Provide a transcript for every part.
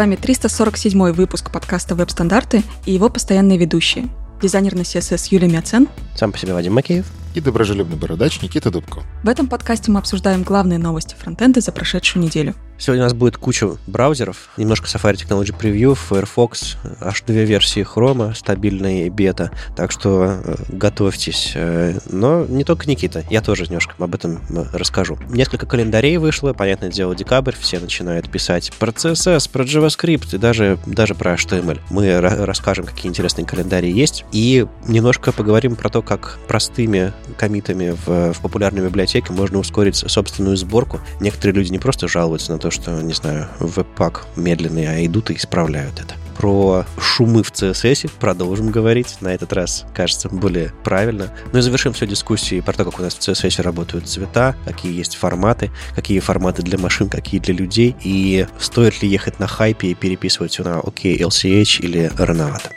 Вами 347 выпуск подкаста «Веб-стандарты» и его постоянные ведущие. Дизайнер на CSS Юлия Мяцен. Сам по себе Вадим Макеев и доброжелюбный бородач Никита Дубко. В этом подкасте мы обсуждаем главные новости фронтенда за прошедшую неделю. Сегодня у нас будет куча браузеров, немножко Safari Technology Preview, Firefox, аж две версии Chrome, стабильная бета, так что э, готовьтесь. Э, но не только Никита, я тоже немножко об этом э, расскажу. Несколько календарей вышло, понятное дело, декабрь, все начинают писать про CSS, про JavaScript и даже, даже про HTML. Мы расскажем, какие интересные календарии есть, и немножко поговорим про то, как простыми комитами в, в популярной библиотеке можно ускорить собственную сборку. Некоторые люди не просто жалуются на то, что, не знаю, веб-пак медленный, а идут и исправляют это про шумы в CSS продолжим говорить. На этот раз, кажется, более правильно. Ну и завершим все дискуссии про то, как у нас в CSS работают цвета, какие есть форматы, какие форматы для машин, какие для людей, и стоит ли ехать на хайпе и переписывать все на OK, LCH или рановато.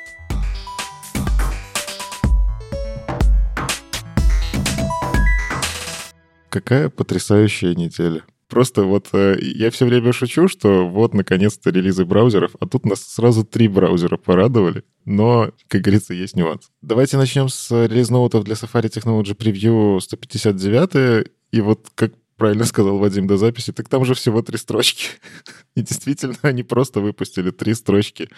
Какая потрясающая неделя. Просто вот э, я все время шучу, что вот наконец-то релизы браузеров, а тут нас сразу три браузера порадовали. Но, как говорится, есть нюанс. Давайте начнем с релиз ноутов для Safari Technology Preview 159. И вот как правильно сказал Вадим до записи, так там же всего три строчки. И действительно, они просто выпустили три строчки.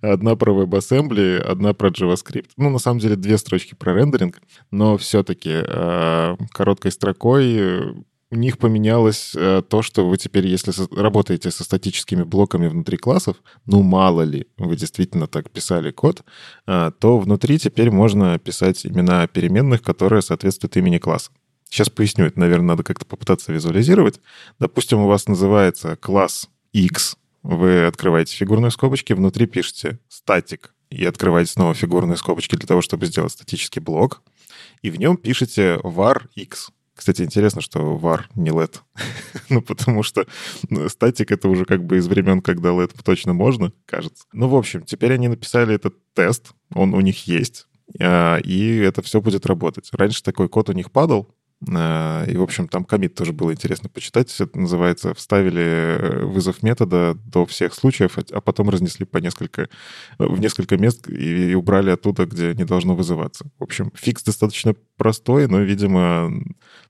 Одна про WebAssembly, одна про JavaScript. Ну, на самом деле, две строчки про рендеринг, но все-таки э, короткой строкой у них поменялось э, то, что вы теперь, если работаете со статическими блоками внутри классов, ну мало ли, вы действительно так писали код, э, то внутри теперь можно писать имена переменных, которые соответствуют имени класса. Сейчас поясню, это, наверное, надо как-то попытаться визуализировать. Допустим, у вас называется класс X, вы открываете фигурные скобочки, внутри пишете статик и открываете снова фигурные скобочки для того, чтобы сделать статический блок, и в нем пишете var x. Кстати, интересно, что var не LED. ну, потому что ну, статик — это уже как бы из времен, когда LED точно можно, кажется. Ну, в общем, теперь они написали этот тест, он у них есть, а, и это все будет работать. Раньше такой код у них падал, и, в общем, там комит тоже было интересно почитать. Это называется «Вставили э, вызов метода до всех случаев, а потом разнесли по несколько, э, в несколько мест и убрали оттуда, где не должно вызываться». В общем, фикс достаточно простой, но, видимо,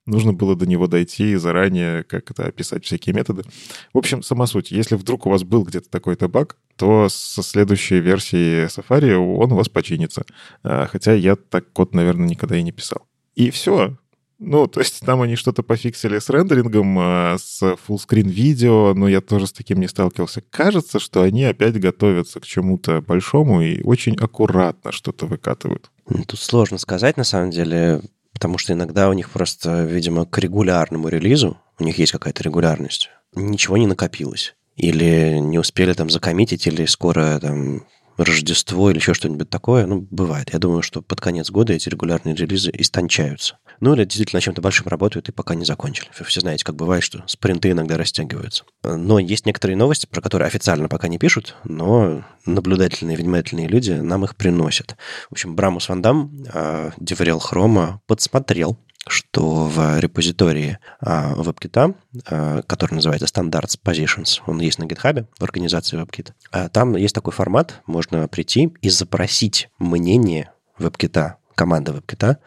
нужно было до него дойти и заранее как это описать всякие методы. В общем, сама суть. Если вдруг у вас был где-то такой-то баг, то со следующей версии Safari он у вас починится. Хотя я так код, наверное, никогда и не писал. И все. Ну, то есть там они что-то пофиксили с рендерингом, а, с фуллскрин видео, но я тоже с таким не сталкивался. Кажется, что они опять готовятся к чему-то большому и очень аккуратно что-то выкатывают. Тут сложно сказать, на самом деле, потому что иногда у них просто, видимо, к регулярному релизу, у них есть какая-то регулярность, ничего не накопилось. Или не успели там закоммитить, или скоро там Рождество или еще что-нибудь такое, ну, бывает. Я думаю, что под конец года эти регулярные релизы истончаются. Ну, или действительно чем-то большим работают и пока не закончили. Вы все знаете, как бывает, что спринты иногда растягиваются. Но есть некоторые новости, про которые официально пока не пишут, но наблюдательные, внимательные люди нам их приносят. В общем, Брамус Вандам, э, Деврел Хрома, подсмотрел что в репозитории а, WebKit, а, который называется Standards Positions, он есть на GitHub в организации WebKit, а, там есть такой формат, можно прийти и запросить мнение WebKit, команды WebKit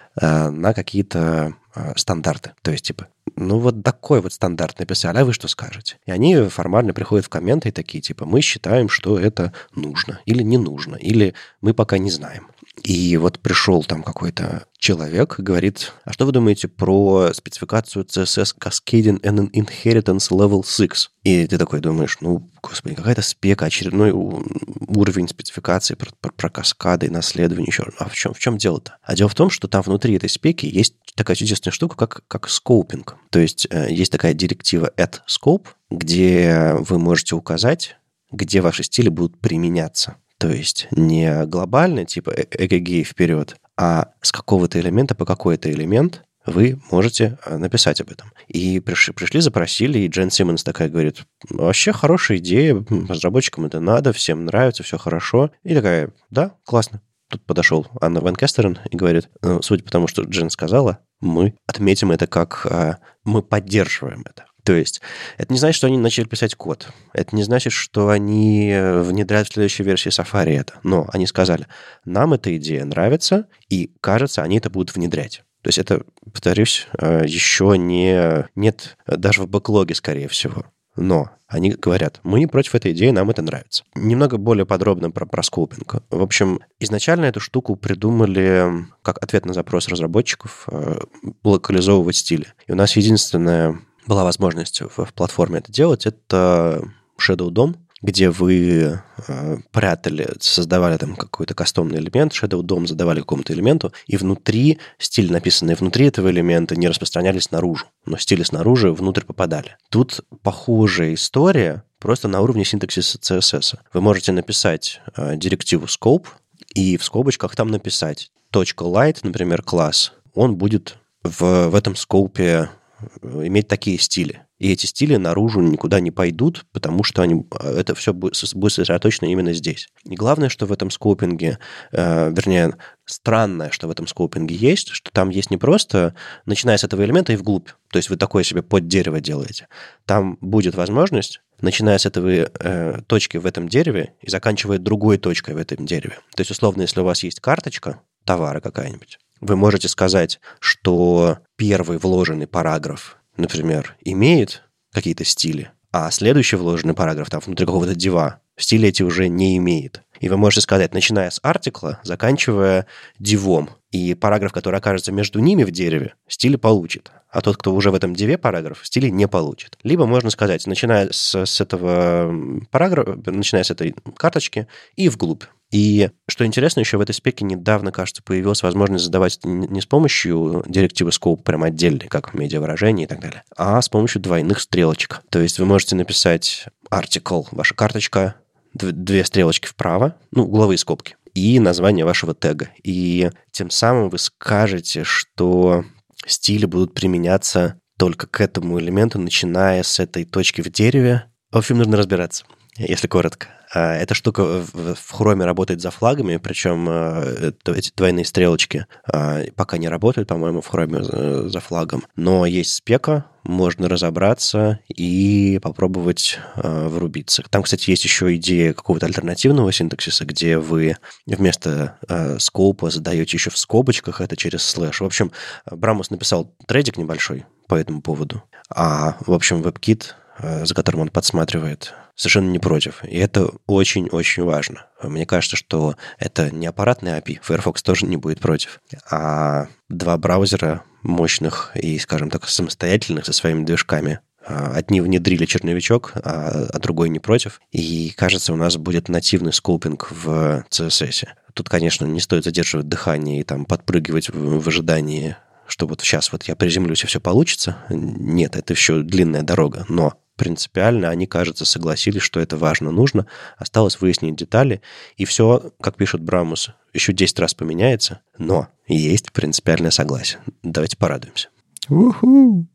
на какие-то стандарты. То есть, типа, ну вот такой вот стандарт написали, а вы что скажете? И они формально приходят в комменты и такие, типа, мы считаем, что это нужно или не нужно, или мы пока не знаем. И вот пришел там какой-то человек, говорит, а что вы думаете про спецификацию CSS Cascading and Inheritance Level 6? И ты такой думаешь, ну, господи, какая-то спека, очередной уровень спецификации про, про, про каскады наследование еще. А в чем, в чем дело-то? А дело в том, что там внутри этой спеки есть такая чудесная штука, как, как скоупинг. То есть э, есть такая директива add scope, где вы можете указать, где ваши стили будут применяться. То есть не глобально, типа эгегей вперед, а с какого-то элемента по какой-то элемент вы можете э, написать об этом. И пришли, пришли, запросили, и Джен Симмонс такая говорит, вообще хорошая идея, разработчикам это надо, всем нравится, все хорошо. И такая, да, классно. Тут подошел Анна Ван Кестерен и говорит, ну, судя по тому, что Джен сказала, мы отметим это как а, мы поддерживаем это. То есть это не значит, что они начали писать код. Это не значит, что они внедряют в следующей версии Safari это. Но они сказали, нам эта идея нравится, и, кажется, они это будут внедрять. То есть это, повторюсь, э, еще не... Нет даже в бэклоге, скорее всего. Но они говорят, мы не против этой идеи, нам это нравится. Немного более подробно про, про скопинг. В общем, изначально эту штуку придумали как ответ на запрос разработчиков э, локализовывать стили. И у нас единственная была возможность в, в платформе это делать, это Shadow DOM, где вы э, прятали, создавали там какой-то кастомный элемент, Shadow DOM задавали какому-то элементу, и внутри, стиль, написанный внутри этого элемента, не распространялись наружу, но стили снаружи внутрь попадали. Тут похожая история, просто на уровне синтаксиса CSS. Вы можете написать э, директиву scope, и в скобочках там написать .light, например, класс, он будет в, в этом скопе э, иметь такие стили. И эти стили наружу никуда не пойдут, потому что они, э, это все будет сосредоточено именно здесь. И главное, что в этом скопинге, э, вернее, странное, что в этом скопинге есть, что там есть не просто, начиная с этого элемента и вглубь, то есть вы такое себе под дерево делаете. Там будет возможность начиная с этой э, точки в этом дереве и заканчивая другой точкой в этом дереве. То есть, условно, если у вас есть карточка товара какая-нибудь, вы можете сказать, что первый вложенный параграф например, имеет какие-то стили, а следующий вложенный параграф там внутри какого-то дива стили эти уже не имеет. И вы можете сказать, начиная с артикла, заканчивая дивом. И параграф, который окажется между ними в дереве, стили получит. А тот, кто уже в этом диве параграф, стили не получит. Либо можно сказать, начиная с, с этого параграфа, начиная с этой карточки и вглубь. И что интересно, еще в этой спеке недавно, кажется, появилась возможность задавать не с помощью директивы scope прям отдельной, как в медиавыражении и так далее, а с помощью двойных стрелочек. То есть вы можете написать article, ваша карточка, две стрелочки вправо, ну, угловые скобки, и название вашего тега. И тем самым вы скажете, что стили будут применяться только к этому элементу, начиная с этой точки в дереве. В общем, нужно разбираться, если коротко. А, эта штука в хроме работает за флагами, причем а, эти двойные стрелочки а, пока не работают, по-моему, в хроме за флагом. Но есть спека, можно разобраться и попробовать врубиться. Там, кстати, есть еще идея какого-то альтернативного синтаксиса, где вы вместо скопа задаете еще в скобочках это через слэш. В общем, Брамус написал трейдик небольшой по этому поводу, а, в общем, WebKit, за которым он подсматривает совершенно не против. И это очень-очень важно. Мне кажется, что это не аппаратный API, Firefox тоже не будет против, а два браузера мощных и, скажем так, самостоятельных со своими движками. А, одни внедрили черновичок, а, а другой не против. И, кажется, у нас будет нативный скопинг в CSS. Тут, конечно, не стоит задерживать дыхание и там подпрыгивать в, в ожидании что вот сейчас вот я приземлюсь и все получится. Нет, это еще длинная дорога. Но принципиально они, кажется, согласились, что это важно, нужно. Осталось выяснить детали, и все, как пишет Брамус, еще 10 раз поменяется, но есть принципиальное согласие. Давайте порадуемся. Уху!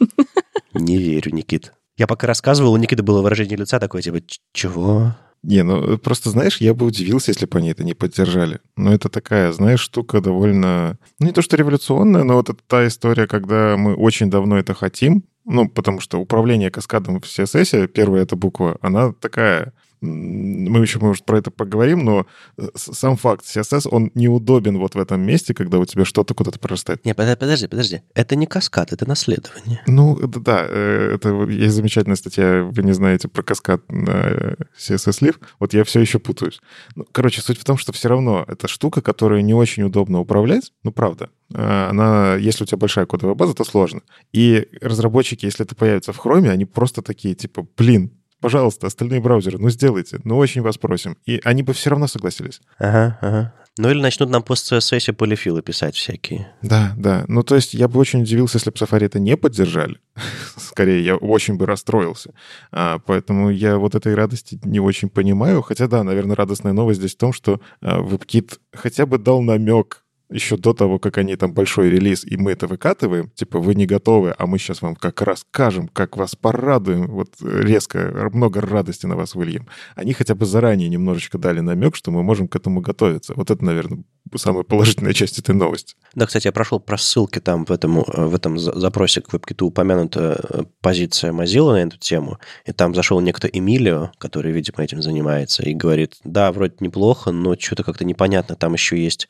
Не верю, Никит. Я пока рассказывал, у Никиты было выражение лица такое, типа, чего? Не, ну просто, знаешь, я бы удивился, если бы они это не поддержали. Но это такая, знаешь, штука довольно... Ну, не то, что революционная, но вот это та история, когда мы очень давно это хотим, ну, потому что управление каскадом в CSS, первая эта буква, она такая мы еще, может, про это поговорим, но э, сам факт CSS, он неудобен вот в этом месте, когда у тебя что-то куда-то прорастает. Не, подожди, подожди. Это не каскад, это наследование. Ну, да, э, это есть замечательная статья, вы не знаете про каскад на э, CSS Live. Вот я все еще путаюсь. Ну, короче, суть в том, что все равно это штука, которую не очень удобно управлять, ну, правда. Она, если у тебя большая кодовая база, то сложно. И разработчики, если это появится в Chrome, они просто такие, типа, блин, пожалуйста, остальные браузеры, ну сделайте, ну очень вас просим. И они бы все равно согласились. Ага, ага. Ну или начнут нам пост CSS полифилы писать всякие. Да, да. Ну то есть я бы очень удивился, если бы Safari это не поддержали. Скорее, я очень бы расстроился. А, поэтому я вот этой радости не очень понимаю. Хотя да, наверное, радостная новость здесь в том, что а, WebKit хотя бы дал намек еще до того, как они там большой релиз, и мы это выкатываем, типа, вы не готовы, а мы сейчас вам как раз скажем, как вас порадуем, вот резко, много радости на вас выльем. Они хотя бы заранее немножечко дали намек, что мы можем к этому готовиться. Вот это, наверное, самая положительная часть этой новости. Да, кстати, я прошел про ссылки там в этом, в этом запросе к WebKit упомянута э, позиция Mozilla на эту тему, и там зашел некто Эмилио, который, видимо, этим занимается, и говорит, да, вроде неплохо, но что-то как-то непонятно, там еще есть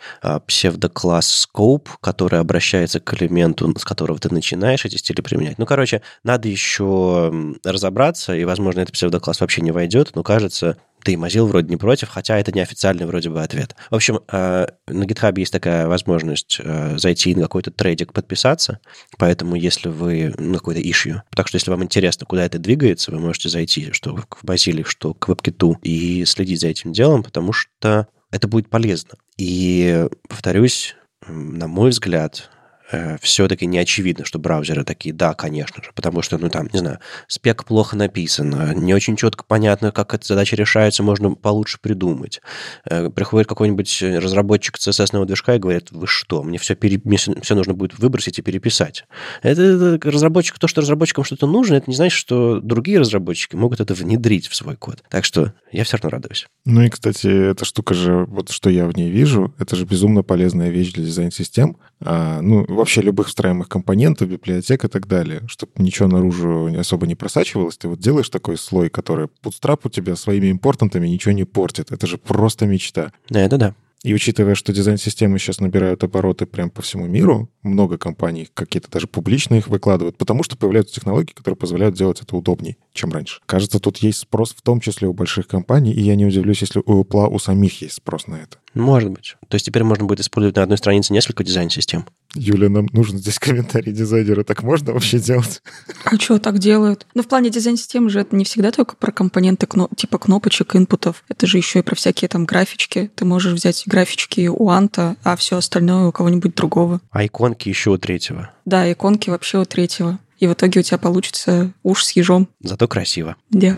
а, псевдокласс Scope, который обращается к элементу, с которого ты начинаешь эти стили применять. Ну, короче, надо еще разобраться, и, возможно, этот псевдокласс вообще не войдет, но кажется, да и Mozilla вроде не против, хотя это неофициальный вроде бы ответ. В общем, э, на GitHub есть такая возможность э, зайти на какой-то трейдик, подписаться, поэтому если вы на какой-то issue, так что если вам интересно, куда это двигается, вы можете зайти что к Mozilla, что к WebKit и следить за этим делом, потому что это будет полезно. И, повторюсь, на мой взгляд, Э, все-таки не очевидно, что браузеры такие, да, конечно же, потому что, ну, там, не знаю, спек плохо написан, не очень четко понятно, как эта задача решается, можно получше придумать. Э, приходит какой-нибудь разработчик CSS движка и говорит, вы что, мне все, пере... мне все нужно будет выбросить и переписать. Это, это разработчик, то, что разработчикам что-то нужно, это не значит, что другие разработчики могут это внедрить в свой код. Так что я все равно радуюсь. Ну и, кстати, эта штука же, вот что я в ней вижу, это же безумно полезная вещь для дизайн-систем. А, ну, вообще любых встраиваемых компонентов, библиотек и так далее, чтобы ничего наружу особо не просачивалось. Ты вот делаешь такой слой, который Bootstrap у тебя своими импортантами ничего не портит. Это же просто мечта. Да, это да. И учитывая, что дизайн-системы сейчас набирают обороты прям по всему миру, много компаний какие-то даже публично их выкладывают, потому что появляются технологии, которые позволяют делать это удобнее, чем раньше. Кажется, тут есть спрос в том числе у больших компаний, и я не удивлюсь, если у Apple у самих есть спрос на это. Может быть. То есть теперь можно будет использовать на одной странице несколько дизайн-систем. Юля, нам нужен здесь комментарий дизайнера. Так можно вообще делать? А что так делают? Ну, в плане дизайн-системы же это не всегда только про компоненты кно- типа кнопочек, инпутов. Это же еще и про всякие там графички. Ты можешь взять графички у Анта, а все остальное у кого-нибудь другого. А иконки еще у третьего. Да, иконки вообще у третьего. И в итоге у тебя получится уж с ежом. Зато красиво. Да.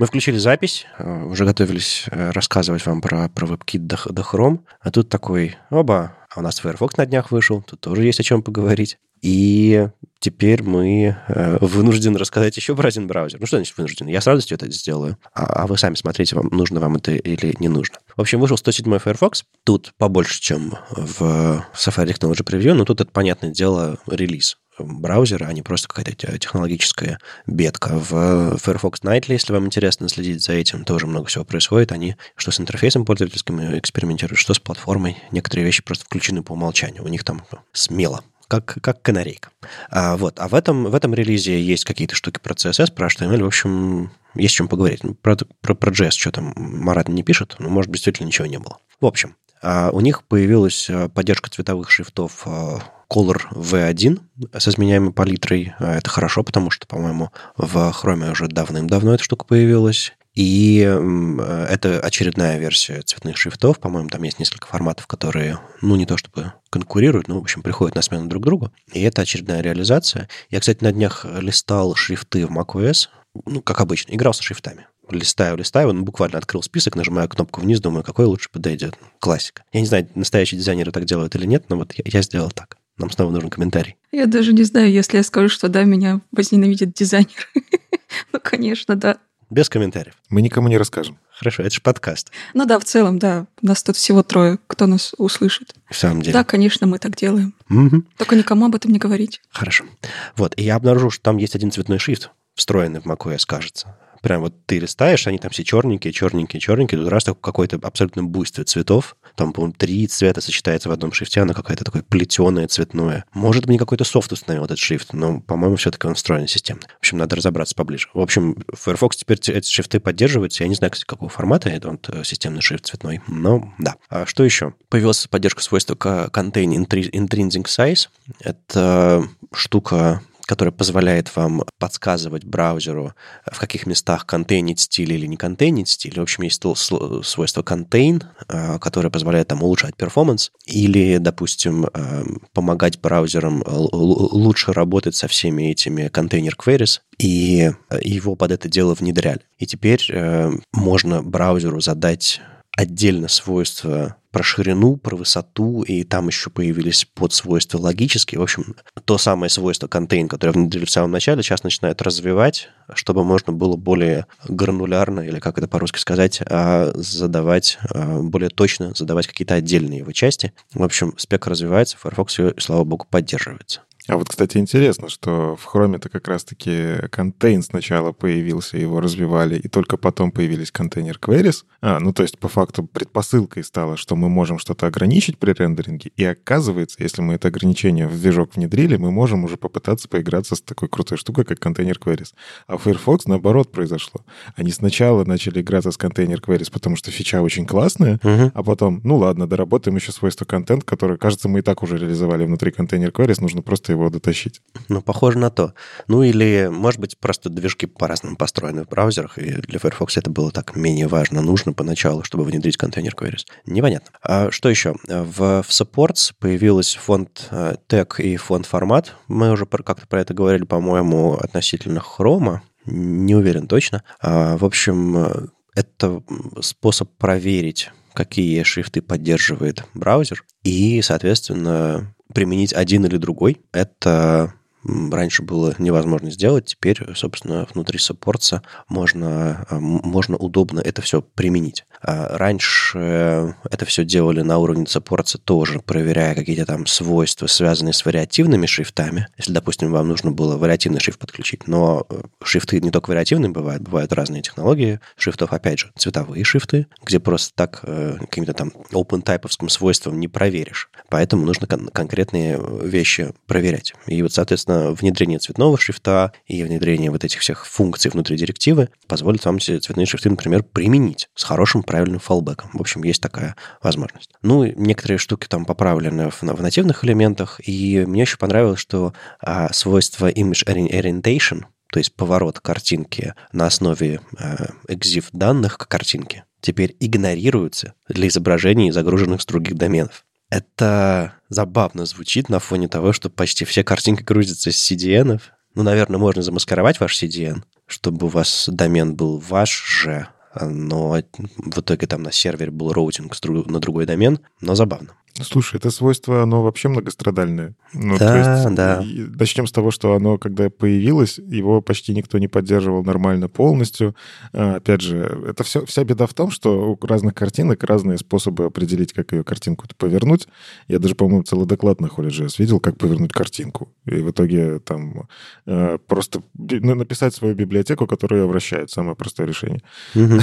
Мы включили запись, э, уже готовились э, рассказывать вам про, про WebKit до, до Chrome, а тут такой, оба, а у нас Firefox на днях вышел, тут тоже есть о чем поговорить. И теперь мы э, вынуждены рассказать еще про один браузер. Ну что значит вынуждены? Я с радостью это сделаю. А, а вы сами смотрите, вам нужно вам это или не нужно. В общем, вышел 107 Firefox. Тут побольше, чем в Safari Technology Preview, но тут это, понятное дело, релиз браузера, а не просто какая-то технологическая бедка. В Firefox Nightly, если вам интересно следить за этим, тоже много всего происходит. Они что с интерфейсом пользовательским экспериментируют, что с платформой. Некоторые вещи просто включены по умолчанию. У них там смело как, как канарейка. А, вот. а в этом, в этом релизе есть какие-то штуки про CSS, про HTML. В общем, есть о чем поговорить. Про, про, про JS что там Марат не пишет, но, может, действительно ничего не было. В общем, а у них появилась поддержка цветовых шрифтов Color V1 с изменяемой палитрой. А, это хорошо, потому что, по-моему, в Chrome уже давным-давно эта штука появилась. И это очередная версия цветных шрифтов. По-моему, там есть несколько форматов, которые, ну, не то чтобы конкурируют, но, в общем, приходят на смену друг другу. И это очередная реализация. Я, кстати, на днях листал шрифты в macOS, ну, как обычно, играл со шрифтами листаю, листаю, он буквально открыл список, нажимаю кнопку вниз, думаю, какой лучше подойдет. Классика. Я не знаю, настоящие дизайнеры так делают или нет, но вот я, я сделал так. Нам снова нужен комментарий. Я даже не знаю, если я скажу, что да, меня возненавидит дизайнер. ну, конечно, да. Без комментариев. Мы никому не расскажем. Хорошо, это же подкаст. Ну да, в целом, да. У нас тут всего трое, кто нас услышит. В самом деле. Да, конечно, мы так делаем. Угу. Только никому об этом не говорить. Хорошо. Вот, и я обнаружил, что там есть один цветной шрифт, встроенный в macOS, кажется прям вот ты листаешь, они там все черненькие, черненькие, черненькие, тут раз такой какой-то абсолютно буйстве цветов, там, по-моему, три цвета сочетается в одном шрифте, оно какое-то такое плетеное, цветное. Может быть, какой-то софт установил этот шрифт, но, по-моему, все-таки он встроен системно. В общем, надо разобраться поближе. В общем, Firefox теперь эти шрифты поддерживаются. Я не знаю, кстати, какого формата это он э, системный шрифт цветной, но да. А что еще? Появилась поддержка свойства Contain Intrinsic Size. Это штука которая позволяет вам подсказывать браузеру, в каких местах контейнить стиль или не контейнить стиль. В общем, есть свойство contain, а, которое позволяет там улучшать перформанс или, допустим, а, помогать браузерам лучше работать со всеми этими контейнер queries, и его под это дело внедряли. И теперь э, можно браузеру задать отдельно свойство про ширину, про высоту, и там еще появились подсвойства логические. В общем, то самое свойство контейн, которое внедрили в самом начале, сейчас начинают развивать, чтобы можно было более гранулярно, или как это по-русски сказать, а, задавать, а, более точно задавать какие-то отдельные его части. В общем, спек развивается, Firefox ее, слава богу, поддерживается. А вот, кстати, интересно, что в Chrome-то как раз-таки контейн сначала появился, его развивали, и только потом появились контейнер queries. А, ну, то есть, по факту, предпосылкой стало, что мы можем что-то ограничить при рендеринге, и оказывается, если мы это ограничение в движок внедрили, мы можем уже попытаться поиграться с такой крутой штукой, как контейнер queries. А в Firefox наоборот произошло. Они сначала начали играться с контейнер queries, потому что фича очень классная, uh-huh. а потом, ну ладно, доработаем еще свойство контент, которое, кажется, мы и так уже реализовали внутри контейнер queries, нужно просто его его дотащить. Ну, похоже на то. Ну, или, может быть, просто движки по-разному построены в браузерах, и для Firefox это было так менее важно, нужно поначалу, чтобы внедрить контейнер queries. Непонятно. А что еще? В, в Supports появился фонд тег и фонд формат. Мы уже как-то про это говорили, по-моему, относительно Chrome. Не уверен точно. А, в общем, это способ проверить какие шрифты поддерживает браузер, и, соответственно, применить один или другой. Это раньше было невозможно сделать, теперь, собственно, внутри саппорта можно, а, можно удобно это все применить. А раньше это все делали на уровне саппорта тоже, проверяя какие-то там свойства, связанные с вариативными шрифтами. Если, допустим, вам нужно было вариативный шрифт подключить, но э, шрифты не только вариативные бывают, бывают разные технологии шрифтов, опять же, цветовые шрифты, где просто так э, каким-то там open-тайповским свойством не проверишь. Поэтому нужно кон- конкретные вещи проверять. И вот, соответственно, соответственно, внедрение цветного шрифта и внедрение вот этих всех функций внутри директивы позволит вам эти цветные шрифты, например, применить с хорошим правильным фалбеком. В общем, есть такая возможность. Ну, некоторые штуки там поправлены в, в нативных элементах, и мне еще понравилось, что а, свойство image orientation, то есть поворот картинки на основе э, EXIF данных к картинке, теперь игнорируются для изображений, загруженных с других доменов. Это забавно звучит на фоне того, что почти все картинки грузятся с CDN. Ну, наверное, можно замаскировать ваш CDN, чтобы у вас домен был ваш же, но в итоге там на сервере был роутинг на другой домен, но забавно. Слушай, это свойство, оно вообще многострадальное. Ну, да, есть, да. Начнем с того, что оно, когда появилось, его почти никто не поддерживал нормально полностью. А, опять же, это все, вся беда в том, что у разных картинок разные способы определить, как ее картинку повернуть. Я даже, по-моему, целый доклад на HolyJS видел, как повернуть картинку. И в итоге там э, просто написать свою библиотеку, которая ее вращает. Самое простое решение.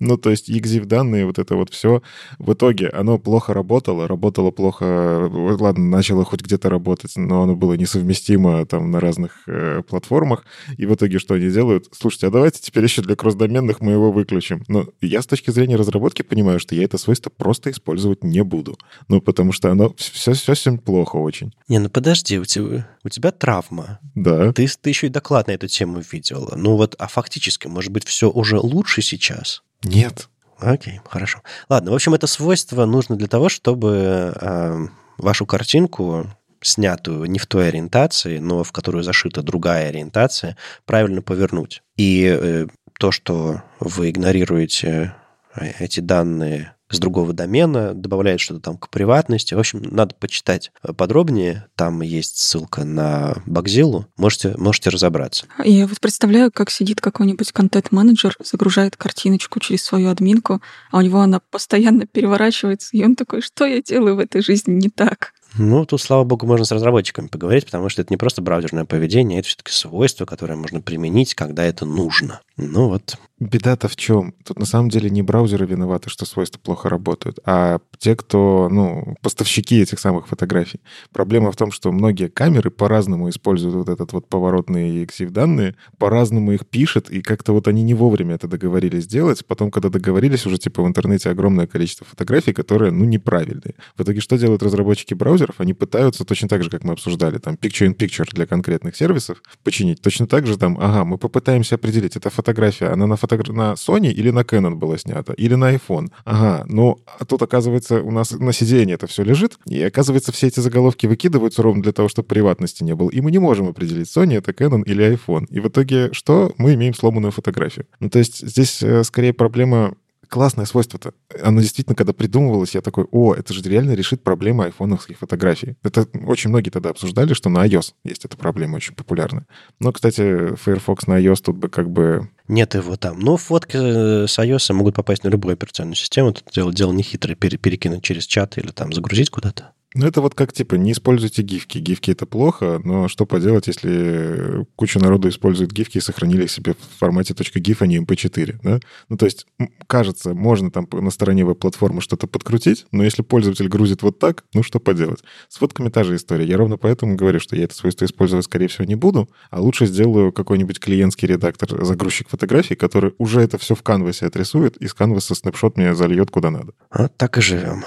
Ну, то есть EXIF данные, вот это вот все. В итоге оно плохо работало, работало плохо, ладно, начало хоть где-то работать, но оно было несовместимо там на разных э, платформах. И в итоге что они делают? Слушайте, а давайте теперь еще для кросс-доменных мы его выключим. Но я с точки зрения разработки понимаю, что я это свойство просто использовать не буду. Ну, потому что оно все, все совсем плохо очень. Не, ну подожди, у тебя, у тебя травма. Да. Ты, ты еще и доклад на эту тему видела. Ну вот, а фактически, может быть, все уже лучше сейчас? Нет. Окей, хорошо. Ладно, в общем, это свойство нужно для того, чтобы э, вашу картинку снятую не в той ориентации, но в которую зашита другая ориентация, правильно повернуть. И э, то, что вы игнорируете э, эти данные с другого домена, добавляет что-то там к приватности. В общем, надо почитать подробнее. Там есть ссылка на Багзилу. Можете, можете разобраться. Я вот представляю, как сидит какой-нибудь контент-менеджер, загружает картиночку через свою админку, а у него она постоянно переворачивается, и он такой, что я делаю в этой жизни не так? Ну, тут, слава богу, можно с разработчиками поговорить, потому что это не просто браузерное поведение, это все-таки свойство, которое можно применить, когда это нужно. Ну вот, Беда-то в чем? Тут на самом деле не браузеры виноваты, что свойства плохо работают, а те, кто, ну, поставщики этих самых фотографий. Проблема в том, что многие камеры по-разному используют вот этот вот поворотные EXIF данные, по-разному их пишут, и как-то вот они не вовремя это договорились сделать. Потом, когда договорились, уже типа в интернете огромное количество фотографий, которые, ну, неправильные. В итоге что делают разработчики браузеров? Они пытаются точно так же, как мы обсуждали, там, picture-in-picture для конкретных сервисов починить. Точно так же там, ага, мы попытаемся определить, эта фотография, она на фото на Sony или на Canon было снято, или на iPhone. Ага, ну, а тут, оказывается, у нас на сиденье это все лежит, и, оказывается, все эти заголовки выкидываются ровно для того, чтобы приватности не было, и мы не можем определить, Sony это Canon или iPhone. И в итоге что? Мы имеем сломанную фотографию. Ну, то есть здесь э, скорее проблема классное свойство-то. Оно действительно, когда придумывалось, я такой, о, это же реально решит проблему айфоновских фотографий. Это очень многие тогда обсуждали, что на iOS есть эта проблема очень популярная. Но, кстати, Firefox на iOS тут бы как бы нет его там. Но фотки э, с iOS могут попасть на любую операционную систему. Тут дело, дело не хитрое, перекинуть через чат или там загрузить куда-то. Ну, это вот как, типа, не используйте гифки. Гифки — это плохо, но что поделать, если куча народу использует гифки и сохранили их себе в формате .gif, а не mp4, эм да? Ну, то есть, кажется, можно там на стороне веб-платформы что-то подкрутить, но если пользователь грузит вот так, ну, что поделать? С фотками та же история. Я ровно поэтому говорю, что я это свойство использовать, скорее всего, не буду, а лучше сделаю какой-нибудь клиентский редактор, загрузчик фотографий, который уже это все в канвасе отрисует и с канваса снапшот мне зальет куда надо. Вот так и живем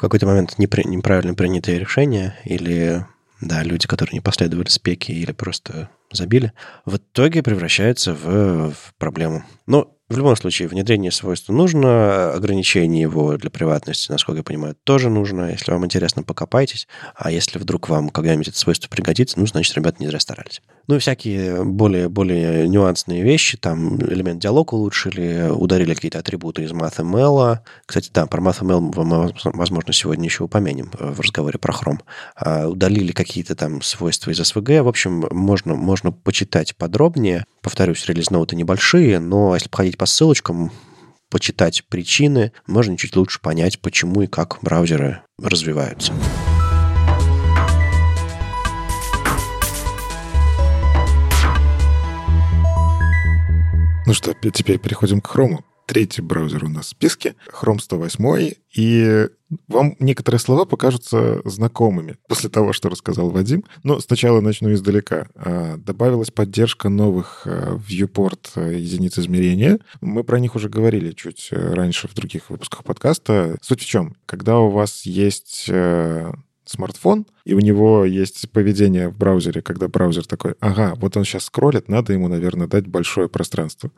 в какой-то момент непри- неправильно принятые решения или да, люди, которые не последовали спеки или просто забили, в итоге превращаются в, в проблему. Но в любом случае, внедрение свойства нужно, ограничение его для приватности, насколько я понимаю, тоже нужно. Если вам интересно, покопайтесь. А если вдруг вам когда-нибудь это свойство пригодится, ну, значит, ребята не зря старались. Ну и всякие более, более нюансные вещи, там элемент диалог улучшили, ударили какие-то атрибуты из MathML. Кстати, да, про MathML мы, возможно, сегодня еще упомянем в разговоре про Chrome. А, удалили какие-то там свойства из SVG. В общем, можно, можно почитать подробнее. Повторюсь, релиз-ноуты небольшие, но если походить по ссылочкам, почитать причины, можно чуть лучше понять, почему и как браузеры развиваются. Ну что, теперь переходим к Chrome. Третий браузер у нас в списке, Chrome 108, и вам некоторые слова покажутся знакомыми после того, что рассказал Вадим. Но сначала начну издалека. А, добавилась поддержка новых а, viewport а, единиц измерения. Мы про них уже говорили чуть раньше в других выпусках подкаста. Суть в чем? Когда у вас есть смартфон, и у него есть поведение в браузере, когда браузер такой, ага, вот он сейчас скроллит, надо ему, наверное, дать большое пространство.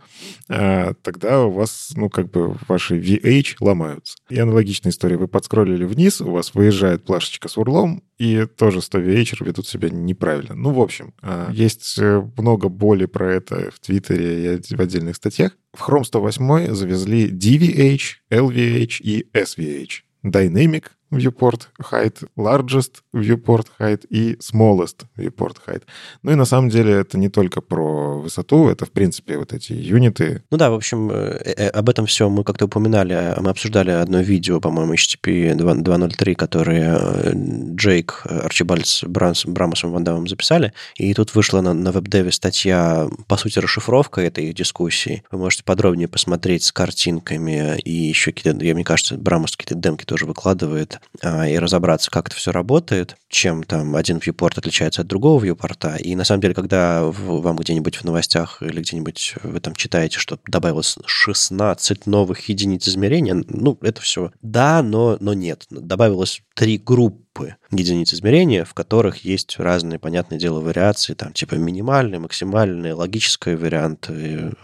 А, тогда у вас, ну, как бы ваши VH ломаются. И аналогичная история. Вы подскроллили вниз, у вас выезжает плашечка с урлом, и тоже 100 VH ведут себя неправильно. Ну, в общем, а, есть э, много боли про это в Твиттере и в отдельных статьях. В Chrome 108 завезли DVH, LVH и SVH. Dynamic viewport height, largest viewport height и smallest viewport height. Ну и на самом деле это не только про высоту, это в принципе вот эти юниты. Ну да, в общем, э, э, об этом все мы как-то упоминали, мы обсуждали одно видео, по-моему, HTTP 2.0.3, которое э, Джейк Арчибальд с Брамосом Вандамом записали, и тут вышла на, на веб-деве статья, по сути, расшифровка этой дискуссии. Вы можете подробнее посмотреть с картинками и еще какие-то, мне кажется, Брамос какие-то демки тоже выкладывает а, и разобраться, как это все работает, чем там один viewport отличается от другого viewport. И на самом деле, когда вам где-нибудь в новостях или где-нибудь вы там читаете, что добавилось 16 новых единиц измерения, ну, это все да, но, но нет. Добавилось три группы единиц измерения, в которых есть разные, понятное дело, вариации, там, типа минимальный, максимальный, логический вариант,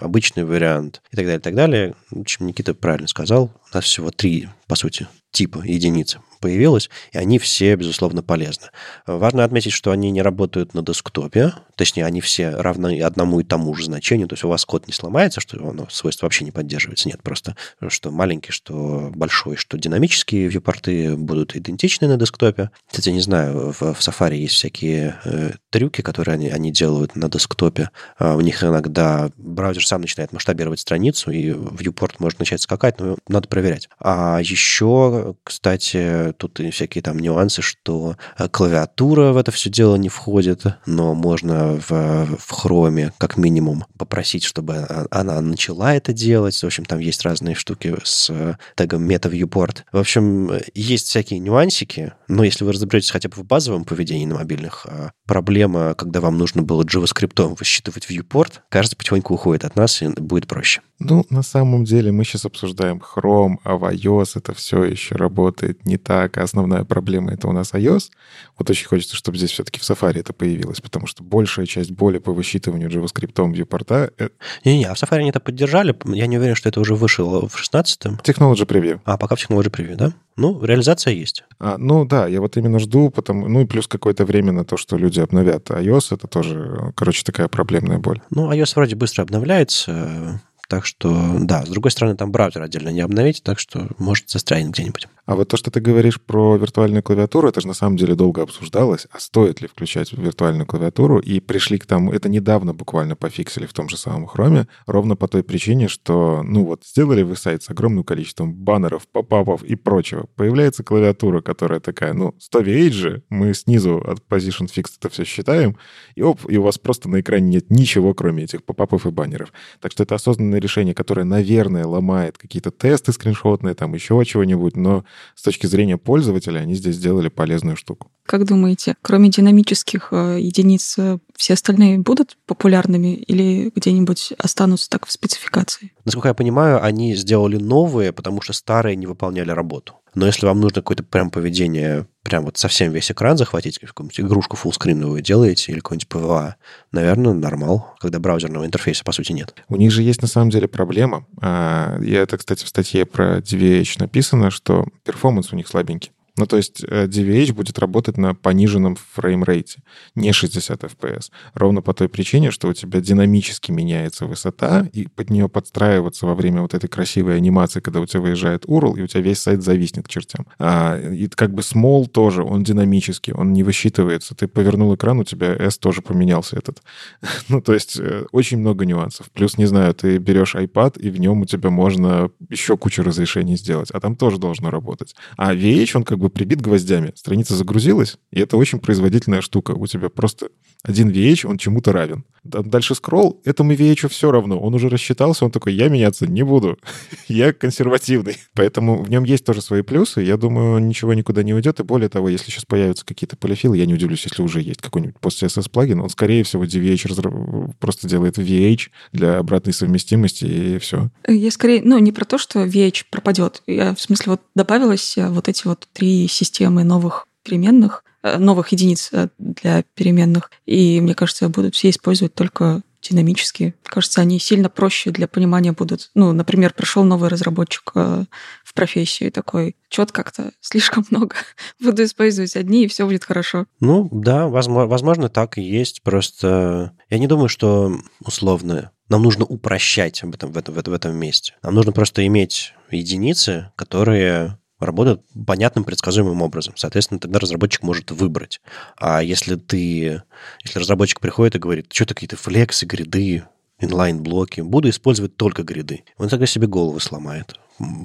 обычный вариант и так далее, и так далее. В общем, Никита правильно сказал. У нас всего три, по сути, типа единицы появилось, и они все, безусловно, полезны. Важно отметить, что они не работают на десктопе, точнее, они все равны одному и тому же значению, то есть у вас код не сломается, что оно свойство вообще не поддерживается. Нет, просто что маленький, что большой, что динамические вьюпорты будут идентичны на десктопе. Кстати, не знаю, в, в Safari есть всякие э, трюки, которые они, они делают на десктопе. А у них иногда браузер сам начинает масштабировать страницу, и viewport может начать скакать, но надо проверять. А еще, кстати, тут и всякие там нюансы, что э, клавиатура в это все дело не входит, но можно в, в хроме как минимум попросить, чтобы она начала это делать. В общем, там есть разные штуки с э, тегом meta viewport. В общем, есть всякие нюансики, но если вы разберетесь хотя бы в базовом поведении на мобильных, проблема, когда вам нужно было JavaScript высчитывать viewport, кажется, потихоньку уходит от нас и будет проще. Ну, на самом деле, мы сейчас обсуждаем Chrome, а в iOS это все еще работает не так а основная проблема это у нас iOS. Вот очень хочется, чтобы здесь все-таки в Safari это появилось, потому что большая часть боли по высчитыванию JavaScript вьюпорта... Э, Не-не, а в Safari они это поддержали. Я не уверен, что это уже вышло в 16-м. Technology Preview. А, пока в Technology Preview, да? Ну, реализация есть. А, ну да, я вот именно жду, потому, ну и плюс какое-то время на то, что люди обновят iOS, это тоже, короче, такая проблемная боль. Ну, iOS вроде быстро обновляется, Так что, да, с другой стороны, там браузер отдельно не обновить, так что может застрянет где-нибудь. А вот то, что ты говоришь про виртуальную клавиатуру, это же на самом деле долго обсуждалось, а стоит ли включать виртуальную клавиатуру, и пришли к тому, это недавно буквально пофиксили в том же самом Chrome, ровно по той причине, что, ну вот, сделали вы сайт с огромным количеством баннеров, попапов и прочего. Появляется клавиатура, которая такая, ну, 100 VH же, мы снизу от Position Fixed это все считаем, и оп, и у вас просто на экране нет ничего, кроме этих попапов и баннеров. Так что это осознанное решение, которое, наверное, ломает какие-то тесты скриншотные, там еще чего-нибудь, но с точки зрения пользователя они здесь сделали полезную штуку. Как думаете, кроме динамических э, единиц, э, все остальные будут популярными или где-нибудь останутся так в спецификации? Насколько я понимаю, они сделали новые, потому что старые не выполняли работу. Но если вам нужно какое-то прям поведение, прям вот совсем весь экран захватить, какую-нибудь игрушку фуллскриновую делаете или какой-нибудь PVA, наверное, нормал, когда браузерного интерфейса, по сути, нет. У них же есть на самом деле проблема. А, и это, кстати, в статье про DVH написано, что перформанс у них слабенький. Ну, то есть DVH э, будет работать на пониженном фреймрейте, не 60 FPS. Ровно по той причине, что у тебя динамически меняется высота, и под нее подстраиваться во время вот этой красивой анимации, когда у тебя выезжает URL, и у тебя весь сайт зависнет к чертям. А, и как бы small тоже, он динамический, он не высчитывается. Ты повернул экран, у тебя S тоже поменялся этот. ну, то есть э, очень много нюансов. Плюс, не знаю, ты берешь iPad, и в нем у тебя можно еще кучу разрешений сделать, а там тоже должно работать. А VH, он как бы бы прибит гвоздями. Страница загрузилась, и это очень производительная штука. У тебя просто один VH, он чему-то равен. Дальше скролл, этому VH все равно. Он уже рассчитался, он такой, я меняться не буду. я консервативный. Поэтому в нем есть тоже свои плюсы. Я думаю, ничего никуда не уйдет. И более того, если сейчас появятся какие-то полифилы, я не удивлюсь, если уже есть какой-нибудь post-CSS плагин, он, скорее всего, DVH разраб... просто делает VH для обратной совместимости, и все. Я скорее, ну, не про то, что VH пропадет. Я, в смысле, вот добавилось э, вот эти вот три системы новых переменных, Э, новых единиц э, для переменных. И мне кажется, будут все использовать только динамические. Кажется, они сильно проще для понимания будут. Ну, например, пришел новый разработчик э, в профессию и такой, что-то как-то слишком много. Буду использовать одни, и все будет хорошо. Ну, да, возможно, возможно, так и есть. Просто я не думаю, что условно нам нужно упрощать об этом, в, этом, в этом месте. Нам нужно просто иметь единицы, которые работает понятным, предсказуемым образом. Соответственно, тогда разработчик может выбрать. А если ты, если разработчик приходит и говорит, что какие-то флексы, гриды, инлайн-блоки, буду использовать только гриды, он тогда себе голову сломает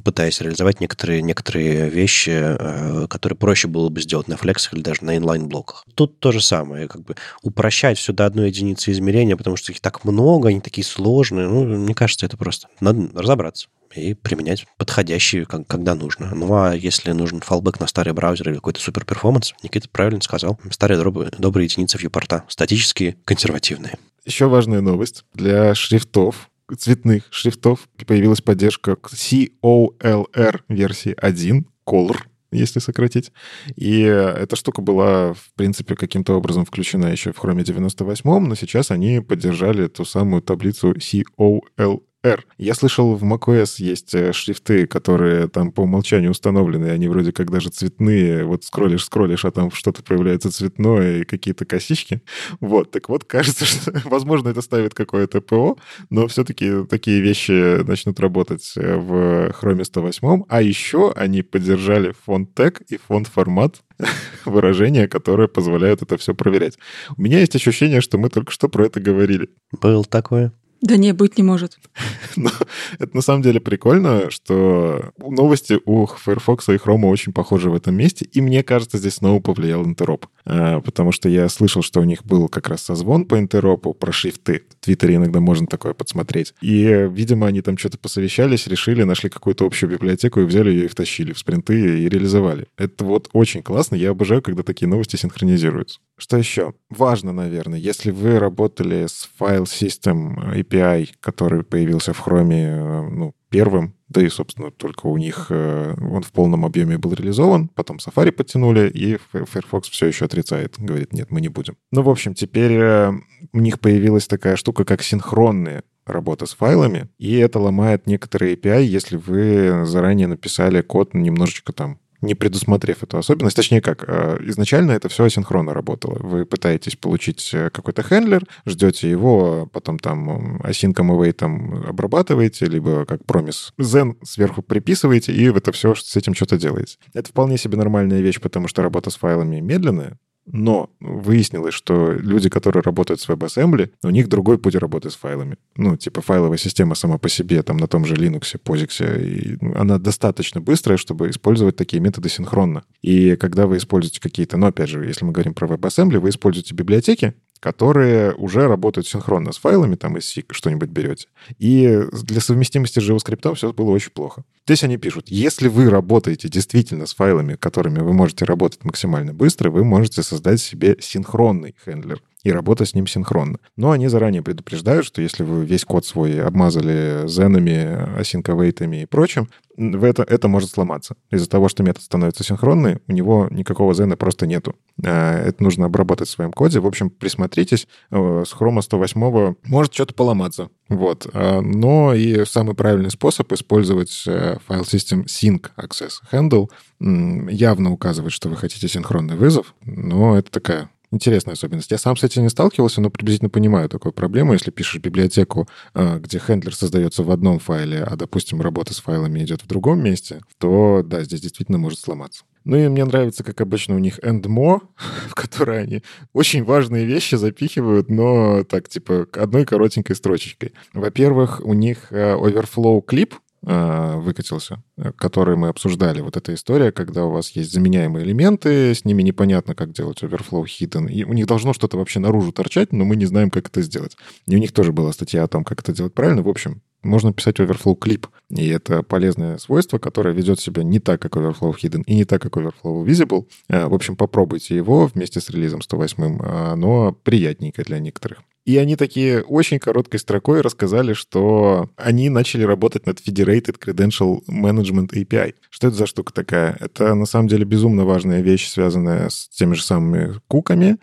пытаясь реализовать некоторые, некоторые вещи, э, которые проще было бы сделать на флексах или даже на инлайн-блоках. Тут то же самое, как бы упрощать все до одной единицы измерения, потому что их так много, они такие сложные. Ну, мне кажется, это просто надо разобраться и применять подходящие, когда нужно. Ну, а если нужен fallback на старый браузер или какой-то супер перформанс, Никита правильно сказал. Старые добрые, добрые единицы вьюпорта. Статические, консервативные. Еще важная новость. Для шрифтов, цветных шрифтов появилась поддержка COLR версии 1, Color, если сократить. И эта штука была, в принципе, каким-то образом включена еще в Chrome 98, но сейчас они поддержали ту самую таблицу COLR R. Я слышал, в macOS есть э, шрифты, которые там по умолчанию установлены, они вроде как даже цветные. Вот скроллишь, скроллишь, а там что-то появляется цветное и какие-то косички. Вот, так вот, кажется, что, возможно, это ставит какое-то ПО, но все-таки такие вещи начнут работать э, в Chrome 108. А еще они поддержали фонд тег и фонд формат выражения, которые позволяют это все проверять. У меня есть ощущение, что мы только что про это говорили. Был такое. Да не, быть не может. Но это на самом деле прикольно, что новости у Firefox и Chrome очень похожи в этом месте, и мне кажется, здесь снова повлиял интероп. А, потому что я слышал, что у них был как раз созвон по интеропу про шрифты. Твиттере иногда можно такое подсмотреть. И, видимо, они там что-то посовещались, решили, нашли какую-то общую библиотеку и взяли ее и втащили в спринты и реализовали. Это вот очень классно. Я обожаю, когда такие новости синхронизируются. Что еще? Важно, наверное, если вы работали с File System API, который появился в Chrome э, ну, первым, да и, собственно, только у них э, он в полном объеме был реализован, потом Safari подтянули, и Firefox все еще отрицает, говорит, нет, мы не будем. Ну, в общем, теперь э, у них появилась такая штука, как синхронные работа с файлами, и это ломает некоторые API, если вы заранее написали код немножечко там не предусмотрев эту особенность. Точнее как, э, изначально это все асинхронно работало. Вы пытаетесь получить э, какой-то хендлер, ждете его, потом там async await там обрабатываете, либо как промис Zen сверху приписываете, и это все с этим что-то делаете. Это вполне себе нормальная вещь, потому что работа с файлами медленная, но выяснилось, что люди, которые работают с WebAssembly, у них другой путь работы с файлами. Ну, типа файловая система сама по себе, там на том же Linux, POSIX, и она достаточно быстрая, чтобы использовать такие методы синхронно. И когда вы используете какие-то, ну, опять же, если мы говорим про WebAssembly, вы используете библиотеки, которые уже работают синхронно с файлами, там из C что-нибудь берете. И для совместимости с JavaScript все было очень плохо. Здесь они пишут, если вы работаете действительно с файлами, которыми вы можете работать максимально быстро, вы можете создать себе синхронный хендлер и работать с ним синхронно. Но они заранее предупреждают, что если вы весь код свой обмазали зенами, асинковейтами и прочим, это, это может сломаться. Из-за того, что метод становится синхронный, у него никакого зена просто нету. А, это нужно обработать в своем коде. В общем, присмотритесь. Э, с Chrome 108 может что-то поломаться. Вот. А, но и самый правильный способ использовать э, файл систем sync access handle явно указывает, что вы хотите синхронный вызов, но это такая интересная особенность. Я сам с этим не сталкивался, но приблизительно понимаю такую проблему. Если пишешь библиотеку, а, где хендлер создается в одном файле, а, допустим, работа с файлами идет в другом месте, то, да, здесь действительно может сломаться. Ну и мне нравится, как обычно, у них endmo, в которой они очень важные вещи запихивают, но так, типа, одной коротенькой строчечкой. Во-первых, у них э, overflow клип, Э, выкатился, э, который мы обсуждали. Вот эта история, когда у вас есть заменяемые элементы, с ними непонятно, как делать overflow hidden, и у них должно что-то вообще наружу торчать, но мы не знаем, как это сделать. И у них тоже была статья о том, как это делать правильно. В общем, можно писать overflow clip, и это полезное свойство, которое ведет себя не так, как overflow hidden, и не так, как overflow visible. Э, в общем, попробуйте его вместе с релизом 108, оно приятненькое для некоторых. И они такие очень короткой строкой рассказали, что они начали работать над Federated Credential Management API. Что это за штука такая? Это на самом деле безумно важная вещь, связанная с теми же самыми куками.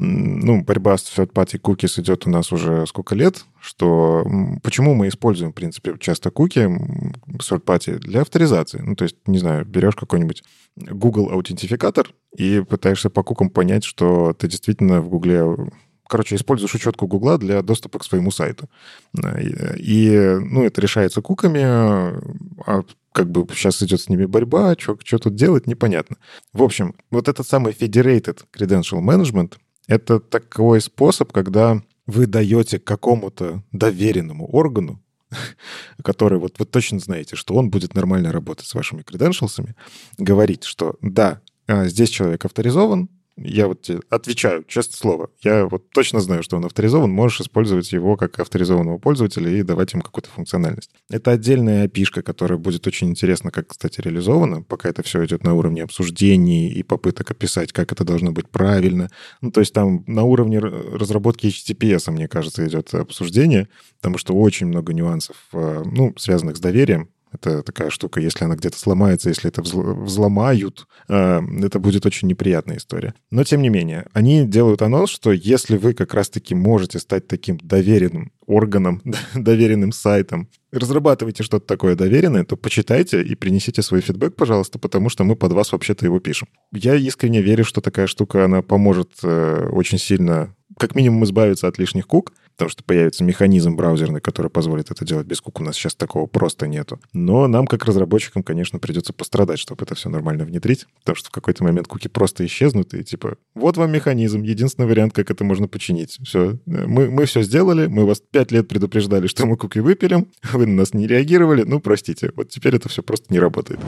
Ну, борьба с third-party cookies идет у нас уже сколько лет, что почему мы используем, в принципе, часто куки third-party для авторизации. Ну, то есть, не знаю, берешь какой-нибудь Google аутентификатор и пытаешься по кукам понять, что ты действительно в Google короче, используешь учетку Гугла для доступа к своему сайту. И, ну, это решается куками, а как бы сейчас идет с ними борьба, что, что тут делать, непонятно. В общем, вот этот самый Federated Credential Management — это такой способ, когда вы даете какому-то доверенному органу, который вот вы точно знаете, что он будет нормально работать с вашими креденшалсами, говорить, что да, а, здесь человек авторизован, я вот тебе отвечаю, честное слово, я вот точно знаю, что он авторизован, можешь использовать его как авторизованного пользователя и давать ему какую-то функциональность. Это отдельная api которая будет очень интересно, как, кстати, реализована, пока это все идет на уровне обсуждений и попыток описать, как это должно быть правильно. Ну, то есть там на уровне разработки HTTPS, мне кажется, идет обсуждение, потому что очень много нюансов, э, ну, связанных с доверием, это такая штука, если она где-то сломается, если это взломают, э, это будет очень неприятная история. Но, тем не менее, они делают анонс, что если вы как раз-таки можете стать таким доверенным органом, доверенным сайтом, разрабатываете что-то такое доверенное, то почитайте и принесите свой фидбэк, пожалуйста, потому что мы под вас вообще-то его пишем. Я искренне верю, что такая штука, она поможет э, очень сильно как минимум избавиться от лишних кук, потому что появится механизм браузерный, который позволит это делать без кук. У нас сейчас такого просто нету. Но нам, как разработчикам, конечно, придется пострадать, чтобы это все нормально внедрить, потому что в какой-то момент куки просто исчезнут, и типа, вот вам механизм, единственный вариант, как это можно починить. Все, мы, мы все сделали, мы вас пять лет предупреждали, что мы куки выпилим, вы на нас не реагировали, ну, простите, вот теперь это все просто не работает.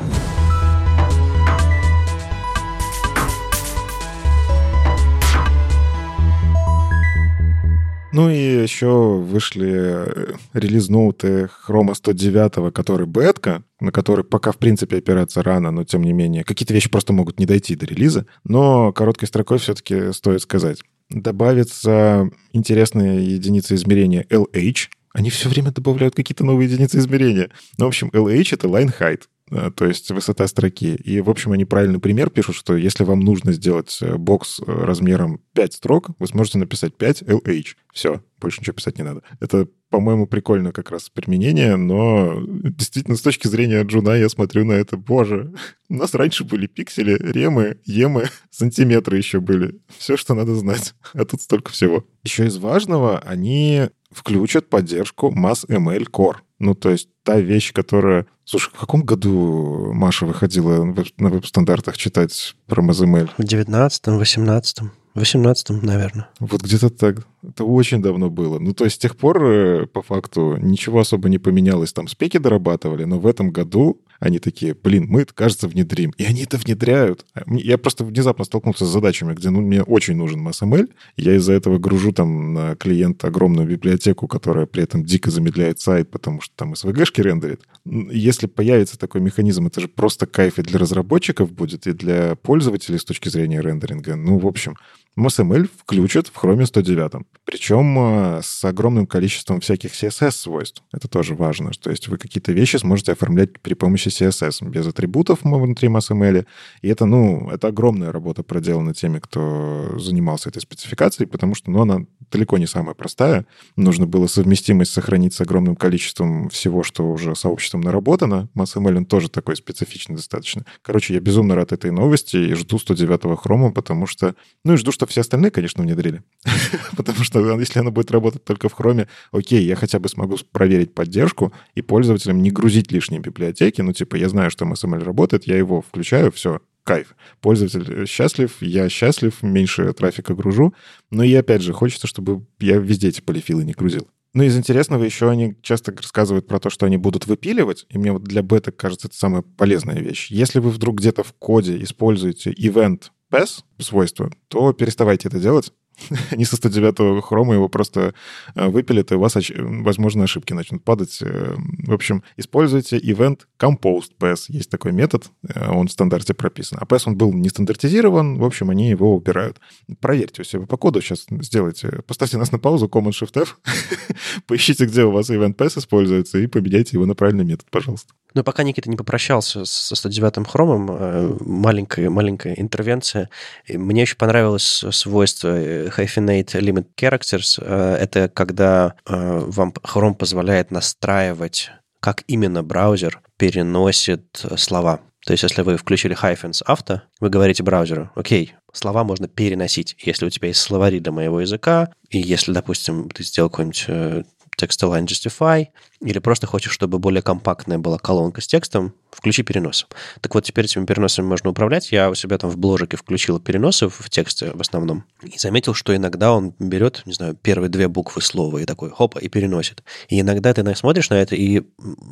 Ну и еще вышли э, релиз-ноуты Chrome 109, который бетка, на который пока, в принципе, опираться рано, но тем не менее, какие-то вещи просто могут не дойти до релиза. Но короткой строкой все-таки стоит сказать. Добавится интересная единица измерения LH. Они все время добавляют какие-то новые единицы измерения. Ну, в общем, LH — это line height. Э, то есть высота строки. И, в общем, они правильный пример пишут, что если вам нужно сделать э, бокс размером 5 строк, вы сможете написать 5 LH. Все, больше ничего писать не надо. Это, по-моему, прикольно как раз применение, но действительно, с точки зрения джуна я смотрю на это, боже, у нас раньше были пиксели, ремы, емы, сантиметры еще были. Все, что надо знать. А тут столько всего. Еще из важного, они включат поддержку MassML Core. Ну, то есть та вещь, которая... Слушай, в каком году Маша выходила на веб-стандартах читать про MassML? В 19-м, 18-м. В 18-м, наверное. Вот где-то так. Это очень давно было. Ну, то есть с тех пор, э, по факту, ничего особо не поменялось. Там спеки дорабатывали, но в этом году они такие, блин, мы кажется, внедрим. И они это внедряют. А я просто внезапно столкнулся с задачами, где ну, мне очень нужен MSML. Я из-за этого гружу там на клиента огромную библиотеку, которая при этом дико замедляет сайт, потому что там SVG-шки рендерит. Если появится такой механизм, это же просто кайф и для разработчиков будет, и для пользователей с точки зрения рендеринга. Ну, в общем, MSML включат в Chrome 109. Причем э, с огромным количеством всяких CSS-свойств. Это тоже важно. То есть вы какие-то вещи сможете оформлять при помощи CSS, без атрибутов внутри MSML. И это, ну, это огромная работа проделана теми, кто занимался этой спецификацией, потому что, ну, она далеко не самая простая. Нужно было совместимость сохранить с огромным количеством всего, что уже сообществом наработано. MassML, тоже такой специфичный достаточно. Короче, я безумно рад этой новости и жду 109-го хрома, потому что... Ну и жду, что все остальные, конечно, внедрили. потому что если она будет работать только в хроме, окей, я хотя бы смогу проверить поддержку и пользователям не грузить лишние библиотеки. Ну, типа, я знаю, что MSML работает, я его включаю, все, кайф. Пользователь счастлив, я счастлив, меньше трафика гружу. Но и опять же, хочется, чтобы я везде эти полифилы не грузил. Ну, из интересного еще они часто рассказывают про то, что они будут выпиливать, и мне вот для бета кажется, это самая полезная вещь. Если вы вдруг где-то в коде используете event pass свойства, то переставайте это делать, не со 109 хрома его просто э, выпилят, и у вас, возможно, ошибки начнут падать. Э, в общем, используйте event composed pass. Есть такой метод, э, он в стандарте прописан. А pass он был не стандартизирован, в общем, они его убирают. Проверьте у себя по коду, сейчас сделайте. Поставьте нас на паузу, Command-Shift-F, поищите, где у вас event pass используется, и поменяйте его на правильный метод, пожалуйста. Ну, пока Никита не попрощался со 109-м хромом, э, маленькая, маленькая интервенция. Мне еще понравилось свойство э, hyphenate limit characters. Э, это когда вам Chrome позволяет настраивать, как именно браузер переносит слова. То есть, если вы включили hyphens авто, вы говорите браузеру, окей, слова можно переносить. Если у тебя есть словари для моего языка, и если, допустим, ты сделал какой-нибудь text-align justify, или просто хочешь, чтобы более компактная была колонка с текстом, включи перенос. Так вот, теперь этими переносами можно управлять. Я у себя там в бложике включил переносы в тексте в основном и заметил, что иногда он берет, не знаю, первые две буквы слова и такой хоп, и переносит. И иногда ты смотришь на это, и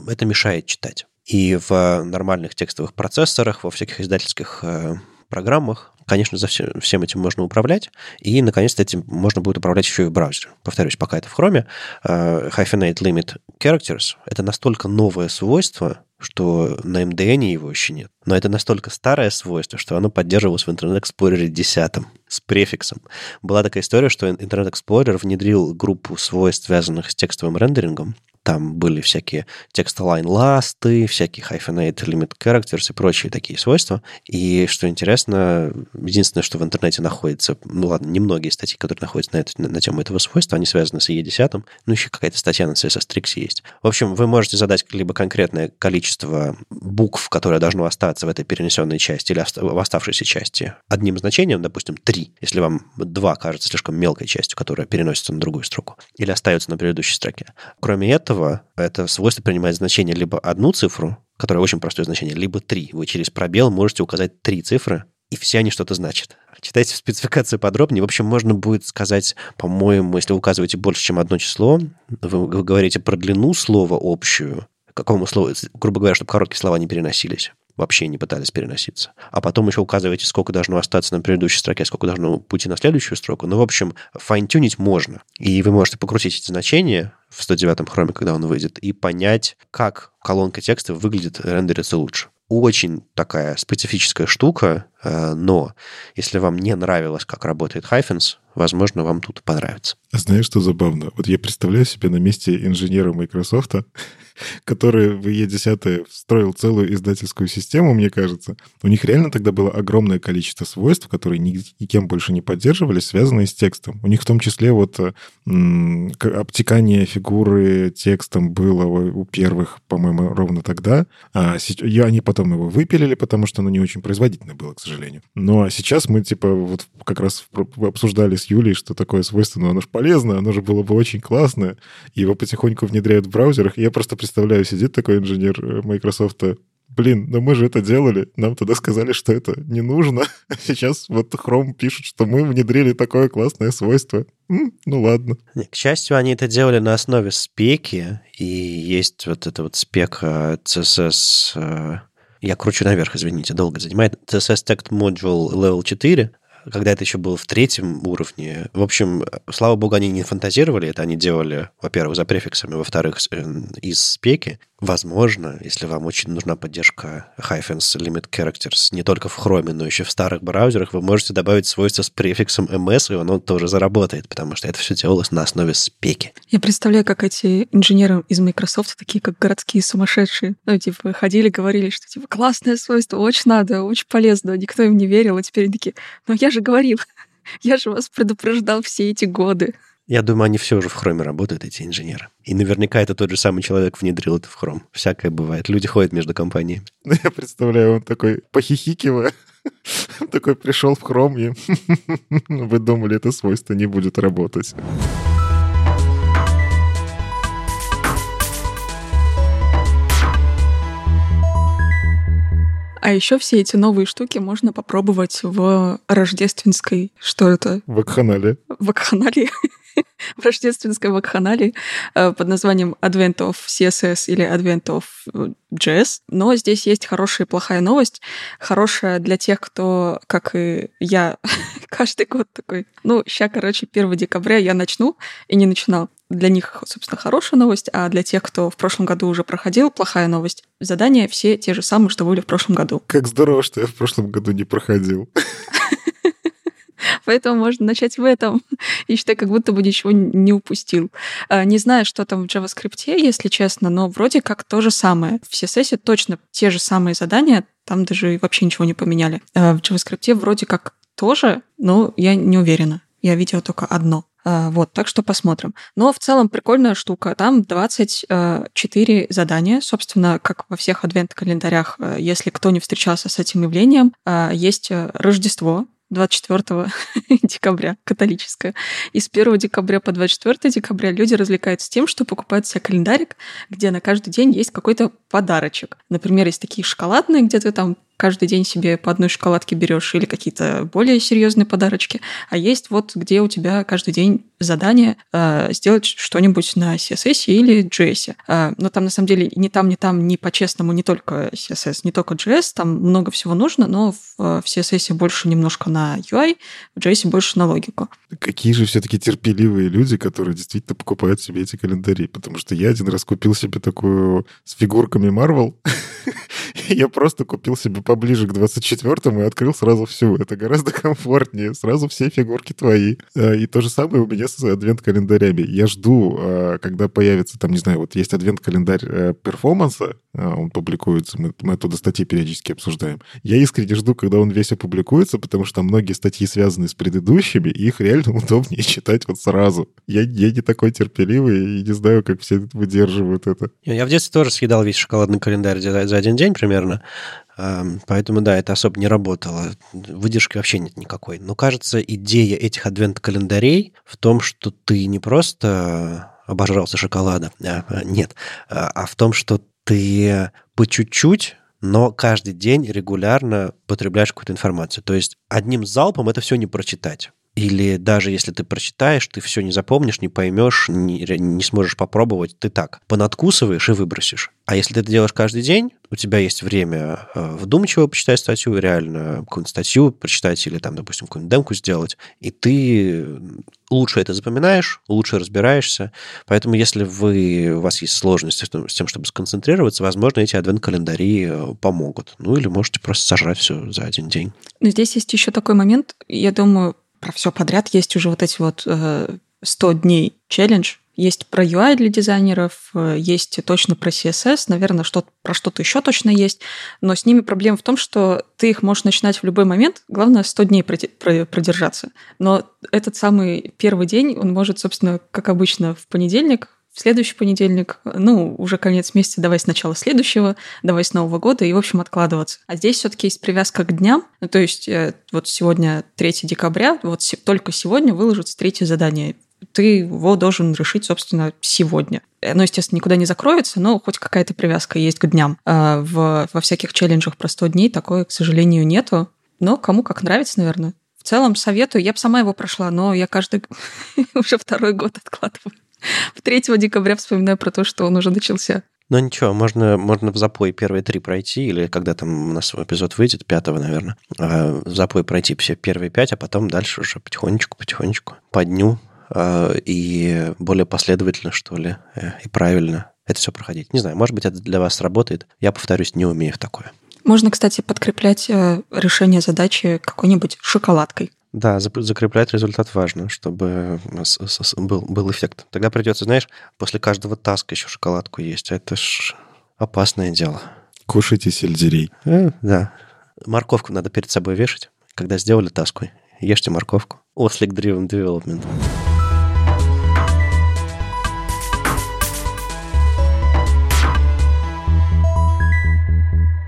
это мешает читать. И в нормальных текстовых процессорах, во всяких издательских э, программах Конечно, за все, всем этим можно управлять, и, наконец-то, этим можно будет управлять еще и в браузере. Повторюсь, пока это в Chrome, uh, Hyphenate Limit Characters — это настолько новое свойство, что на MDN его еще нет. Но это настолько старое свойство, что оно поддерживалось в Internet Explorer 10 с префиксом. Была такая история, что Internet Explorer внедрил группу свойств, связанных с текстовым рендерингом, там были всякие text-align ласты, всякие hyphenate limit characters и прочие такие свойства. И что интересно, единственное, что в интернете находится, ну ладно, немногие статьи, которые находятся на, это, на тему этого свойства, они связаны с E10, ну еще какая-то статья на CSS Tricks есть. В общем, вы можете задать либо конкретное количество букв, которое должно остаться в этой перенесенной части или в оставшейся части одним значением, допустим, 3, если вам 2 кажется слишком мелкой частью, которая переносится на другую строку, или остается на предыдущей строке. Кроме этого, этого это свойство принимает значение либо одну цифру, которая очень простое значение, либо три. Вы через пробел можете указать три цифры, и все они что-то значат. Читайте спецификацию подробнее. В общем, можно будет сказать, по-моему, если вы указываете больше, чем одно число, вы, вы говорите про длину слова общую, какому слову, грубо говоря, чтобы короткие слова не переносились вообще не пытались переноситься. А потом еще указываете, сколько должно остаться на предыдущей строке, сколько должно уйти на следующую строку. Ну, в общем, файн-тюнить можно. И вы можете покрутить эти значения в 109-м хроме, когда он выйдет, и понять, как колонка текста выглядит, рендерится лучше очень такая специфическая штука, э, но если вам не нравилось, как работает Hyphens, возможно, вам тут понравится. Знаешь, что забавно? Вот я представляю себе на месте инженера Microsoft, который в E10 встроил целую издательскую систему, мне кажется. У них реально тогда было огромное количество свойств, которые никем больше не поддерживались, связанные с текстом. У них в том числе вот м- обтекание фигуры текстом было у первых, по-моему, ровно тогда. А и они потом его выпилили, потому что оно не очень производительно было, к сожалению. Ну а сейчас мы типа вот как раз обсуждали с Юлей, что такое свойство, но оно же полезно, оно же было бы очень классное. И его потихоньку внедряют в браузерах. И я просто представляю, сидит такой инженер э, Microsoft, блин, но мы же это делали, нам тогда сказали, что это не нужно. А сейчас вот Chrome пишет, что мы внедрили такое классное свойство. М, ну ладно. К счастью, они это делали на основе спеки, и есть вот это вот спека CSS э, я кручу наверх, извините, долго занимает. CSS Text Module Level 4, когда это еще было в третьем уровне. В общем, слава богу, они не фантазировали это, они делали, во-первых, за префиксами, во-вторых, э, из спеки. Возможно, если вам очень нужна поддержка hyphens limit characters не только в Chrome, но еще в старых браузерах, вы можете добавить свойство с префиксом ms, и оно тоже заработает, потому что это все делалось на основе спеки. Я представляю, как эти инженеры из Microsoft такие, как городские сумасшедшие. Ну, типа, ходили, говорили, что, типа, классное свойство, очень надо, очень полезно. Никто им не верил, а теперь они такие, ну, я же говорил, я же вас предупреждал все эти годы. Я думаю, они все уже в хроме работают, эти инженеры. И наверняка это тот же самый человек внедрил это в хром. Всякое бывает. Люди ходят между компаниями. Ну, я представляю, он такой, похихикивая, такой пришел в хром, и вы думали, это свойство не будет работать. А еще все эти новые штуки можно попробовать в рождественской... Что это? Вакханале. Вакханале. В рождественской вакханалии э, под названием Advent of CSS или Advent of JS. Но здесь есть хорошая и плохая новость. Хорошая для тех, кто, как и я, каждый год такой, ну, сейчас, короче, 1 декабря я начну и не начинал. Для них, собственно, хорошая новость, а для тех, кто в прошлом году уже проходил, плохая новость. Задания все те же самые, что были в прошлом году. Как здорово, что я в прошлом году не проходил. Поэтому можно начать в этом и считать, как будто бы ничего не упустил. А, не знаю, что там в JavaScript, если честно, но вроде как то же самое. В CSS точно те же самые задания, там даже вообще ничего не поменяли. А, в JavaScript вроде как тоже, но я не уверена. Я видела только одно. А, вот, так что посмотрим. Но в целом прикольная штука. Там 24 задания. Собственно, как во всех адвент-календарях, если кто не встречался с этим явлением, есть Рождество, 24 декабря, католическая. И с 1 декабря по 24 декабря люди развлекаются тем, что покупают себе календарик, где на каждый день есть какой-то подарочек. Например, есть такие шоколадные, где ты там каждый день себе по одной шоколадке берешь или какие-то более серьезные подарочки, а есть вот где у тебя каждый день задание э, сделать что-нибудь на CSS или JS. Э, но там на самом деле ни там, ни там, ни по-честному не только CSS, не только JS, там много всего нужно, но в, в CSS больше немножко на UI, в JS больше на логику. Какие же все-таки терпеливые люди, которые действительно покупают себе эти календари, потому что я один раз купил себе такую с фигурками Marvel, я просто купил себе поближе к 24-му и открыл сразу всю. Это гораздо комфортнее. Сразу все фигурки твои. А, и то же самое у меня с адвент-календарями. Я жду, а, когда появится, там, не знаю, вот есть адвент-календарь э, перформанса, он публикуется, мы, мы оттуда статьи периодически обсуждаем. Я искренне жду, когда он весь опубликуется, потому что многие статьи связаны с предыдущими, и их реально удобнее читать вот сразу. Я, я не такой терпеливый и не знаю, как все выдерживают это. Я в детстве тоже съедал весь шоколадный календарь за, за один день примерно. Поэтому, да, это особо не работало. Выдержки вообще нет никакой. Но, кажется, идея этих адвент-календарей в том, что ты не просто обожрался шоколада, нет, а, а в том, что ты по чуть-чуть но каждый день регулярно потребляешь какую-то информацию. То есть одним залпом это все не прочитать. Или даже если ты прочитаешь, ты все не запомнишь, не поймешь, не, не сможешь попробовать, ты так понадкусываешь и выбросишь. А если ты это делаешь каждый день, у тебя есть время э, вдумчиво почитать статью, реально какую-нибудь статью прочитать или там, допустим, какую-нибудь демку сделать, и ты лучше это запоминаешь, лучше разбираешься. Поэтому если вы, у вас есть сложности с тем, чтобы сконцентрироваться, возможно, эти адвент-календари э, помогут. Ну или можете просто сожрать все за один день. Но здесь есть еще такой момент, я думаю, про все подряд есть уже вот эти вот э, 100 дней челлендж, есть про UI для дизайнеров, э, есть точно про CSS, наверное, что про что-то еще точно есть, но с ними проблема в том, что ты их можешь начинать в любой момент, главное 100 дней продержаться. Но этот самый первый день, он может, собственно, как обычно, в понедельник, в следующий понедельник, ну, уже конец месяца, давай сначала следующего, давай с Нового года, и, в общем, откладываться. А здесь все таки есть привязка к дням, ну, то есть э, вот сегодня 3 декабря, вот только сегодня выложится третье задание ты его должен решить, собственно, сегодня. Оно, естественно, никуда не закроется, но хоть какая-то привязка есть к дням. А в, во всяких челленджах про 100 дней такое, к сожалению, нету. Но кому как нравится, наверное. В целом советую. Я бы сама его прошла, но я каждый уже второй год откладываю. В 3 декабря вспоминаю про то, что он уже начался. Ну ничего, можно, можно в запой первые три пройти, или когда там у нас эпизод выйдет, пятого, наверное, а, в запой пройти все первые пять, а потом дальше уже потихонечку, потихонечку, по дню и более последовательно, что ли, э, и правильно это все проходить. Не знаю, может быть, это для вас работает. Я, повторюсь, не умею в такое. Можно, кстати, подкреплять э, решение задачи какой-нибудь шоколадкой. Да, закреплять результат важно, чтобы был, был эффект. Тогда придется, знаешь, после каждого таска еще шоколадку есть. Это ж опасное дело. Кушайте сельдерей. Э, да. Морковку надо перед собой вешать, когда сделали таску. Ешьте морковку. Orslick Driven Development.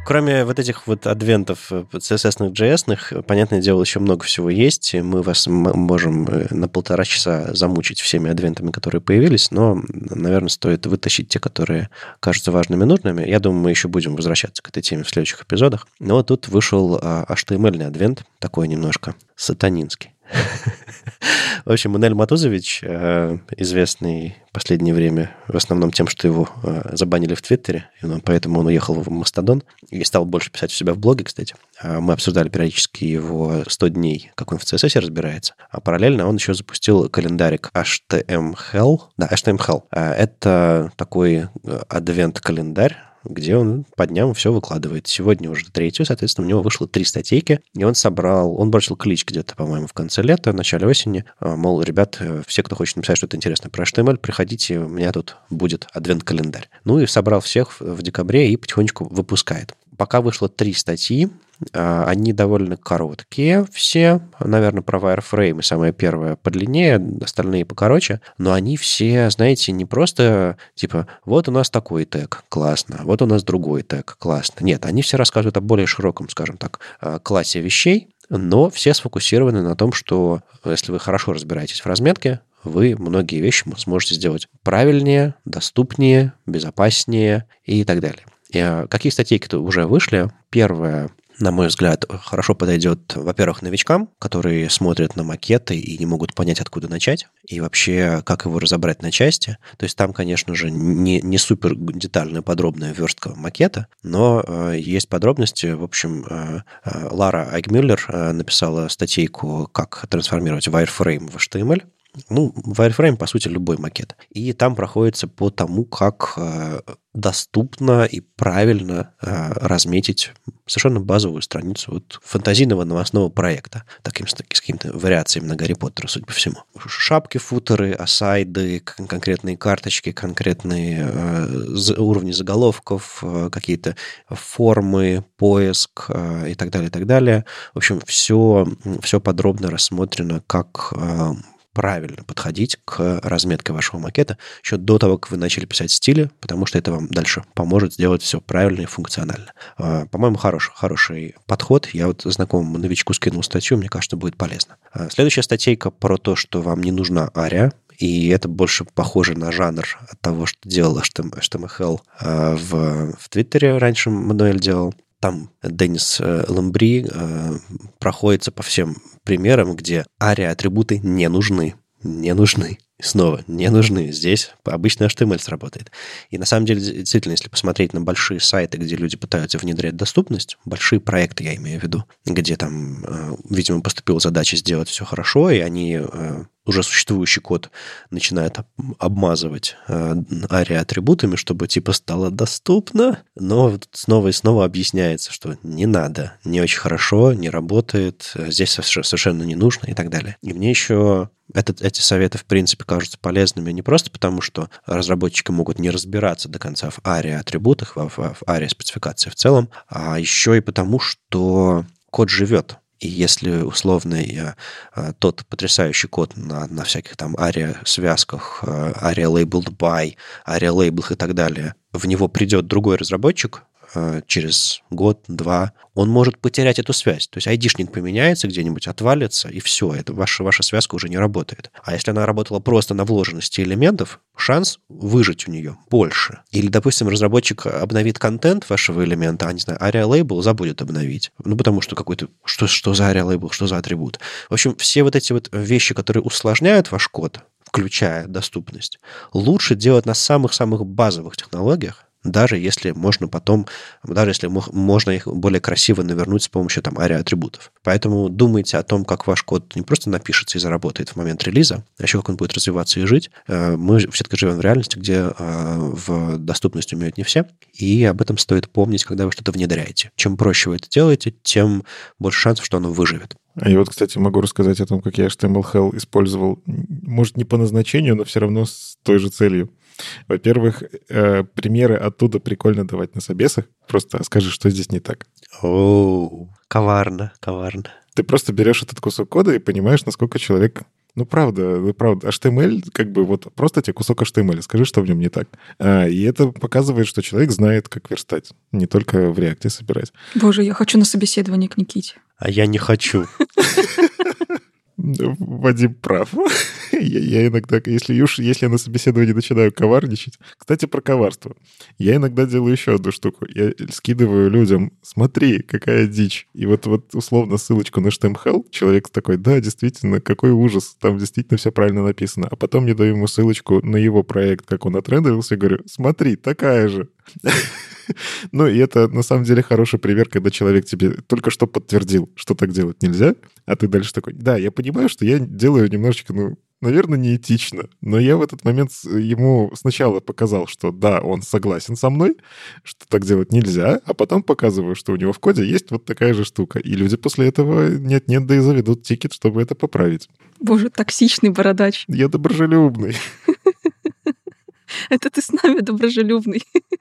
Кроме вот этих вот адвентов CSS-ных, JS-ных, понятное дело, еще много всего есть. Мы вас можем э, на полтора часа замучить всеми адвентами, которые появились, но, наверное, стоит вытащить те, которые кажутся важными и нужными. Я думаю, мы еще будем возвращаться к этой теме в следующих эпизодах. Но тут вышел HTML-ный адвент, такой немножко сатанинский. В общем, Манель Матузович, э, известный в последнее время в основном тем, что его э, забанили в Твиттере, и поэтому он уехал в Мастодон и стал больше писать у себя в блоге, кстати. А мы обсуждали периодически его 100 дней, как он в CSS разбирается. А параллельно он еще запустил календарик HTML. Да, HTML. А это такой э, адвент-календарь, где он по дням все выкладывает. Сегодня уже третью, соответственно, у него вышло три статейки, и он собрал, он бросил клич где-то, по-моему, в конце лета, в начале осени, а, мол, ребят, э, все, кто хочет написать что-то интересное про HTML, приходите, у меня тут будет адвент-календарь. Ну и собрал всех в декабре и потихонечку выпускает. Пока вышло три статьи, они довольно короткие все. Наверное, про wireframe самая первая подлиннее, остальные покороче. Но они все, знаете, не просто типа вот у нас такой тег, классно, вот у нас другой тег, классно. Нет, они все рассказывают о более широком, скажем так, а, классе вещей, но все сфокусированы на том, что если вы хорошо разбираетесь в разметке, вы многие вещи сможете сделать правильнее, доступнее, безопаснее и так далее. А, какие статейки уже вышли? Первая на мой взгляд, хорошо подойдет, во-первых, новичкам, которые смотрят на макеты и не могут понять, откуда начать, и вообще, как его разобрать на части. То есть там, конечно же, не, не супер детальная, подробная верстка макета, но э, есть подробности. В общем, э, э, Лара Айгмюллер э, написала статейку «Как трансформировать wireframe в HTML», ну, wireframe, по сути, любой макет. И там проходится по тому, как э, доступно и правильно э, разметить совершенно базовую страницу вот фантазийного новостного проекта, таким, с, с какими-то вариациями на Гарри Поттера, судя по всему. Шапки, футеры, асайды, конкретные карточки, конкретные э, уровни заголовков, э, какие-то формы, поиск э, и так далее, и так далее. В общем, все, все подробно рассмотрено, как э, правильно подходить к разметке вашего макета еще до того, как вы начали писать стили, потому что это вам дальше поможет сделать все правильно и функционально. А, по-моему, хороший, хороший подход. Я вот знакомому новичку скинул статью, мне кажется, будет полезно. А, следующая статейка про то, что вам не нужна ария, и это больше похоже на жанр от того, что делал HTML а, в, в Твиттере раньше Мануэль делал. Там Деннис э, Ламбри э, проходится по всем примерам, где ария-атрибуты не нужны. Не нужны. снова не нужны. Здесь обычно HTML сработает. И на самом деле, действительно, если посмотреть на большие сайты, где люди пытаются внедрять доступность, большие проекты я имею в виду, где там, э, видимо, поступила задача сделать все хорошо, и они э, уже существующий код начинает обмазывать э, атрибутами чтобы типа стало доступно, но снова и снова объясняется, что не надо, не очень хорошо, не работает, здесь совершенно не нужно и так далее. И мне еще этот, эти советы, в принципе, кажутся полезными не просто потому, что разработчики могут не разбираться до конца в ARIA-атрибутах, в, в, ARIA-спецификации в целом, а еще и потому, что код живет. И если условный э, тот потрясающий код на, на всяких там ARIA-связках, э, ARIA-labeled by, ARIA-лейблах и так далее, в него придет другой разработчик, Э, через год-два, он может потерять эту связь. То есть айдишник поменяется где-нибудь, отвалится, и все, это ваша, ваша связка уже не работает. А если она работала просто на вложенности элементов, шанс выжить у нее больше. Или, допустим, разработчик обновит контент вашего элемента, а, не знаю, ARIA Label забудет обновить. Ну, потому что какой-то... Что, что за ARIA Label, что за атрибут? В общем, все вот эти вот вещи, которые усложняют ваш код, включая доступность, лучше делать на самых-самых базовых технологиях, даже если можно потом, даже если можно их более красиво навернуть с помощью там атрибутов. Поэтому думайте о том, как ваш код не просто напишется и заработает в момент релиза, а еще как он будет развиваться и жить. Э, мы все-таки живем в реальности, где э, в доступность умеют не все, и об этом стоит помнить, когда вы что-то внедряете. Чем проще вы это делаете, тем больше шансов, что оно выживет. А я вот, кстати, могу рассказать о том, как я HTML Hell использовал, может, не по назначению, но все равно с той же целью. Во-первых, э, примеры оттуда прикольно давать на собесах. Просто скажи, что здесь не так. О, коварно, коварно. Ты просто берешь этот кусок кода и понимаешь, насколько человек ну, правда, ну, правда. HTML, как бы вот просто тебе кусок HTML, скажи, что в нем не так. А, и это показывает, что человек знает, как верстать, не только в реакте собирать. Боже, я хочу на собеседование к Никите. А я не хочу. Вадим прав. я, я иногда, если уж, если я на собеседовании начинаю коварничать... Кстати, про коварство. Я иногда делаю еще одну штуку. Я скидываю людям, смотри, какая дичь. И вот, вот условно ссылочку на HTML, человек такой, да, действительно, какой ужас, там действительно все правильно написано. А потом я даю ему ссылочку на его проект, как он отрендерился, и говорю, смотри, такая же. Ну, и это на самом деле хороший пример, когда человек тебе только что подтвердил, что так делать нельзя, а ты дальше такой, да, я понимаю, что я делаю немножечко, ну, наверное, неэтично, но я в этот момент ему сначала показал, что да, он согласен со мной, что так делать нельзя, а потом показываю, что у него в коде есть вот такая же штука. И люди после этого нет-нет, да и заведут тикет, чтобы это поправить. Боже, токсичный бородач. Я доброжелюбный. Это ты с нами доброжелюбный.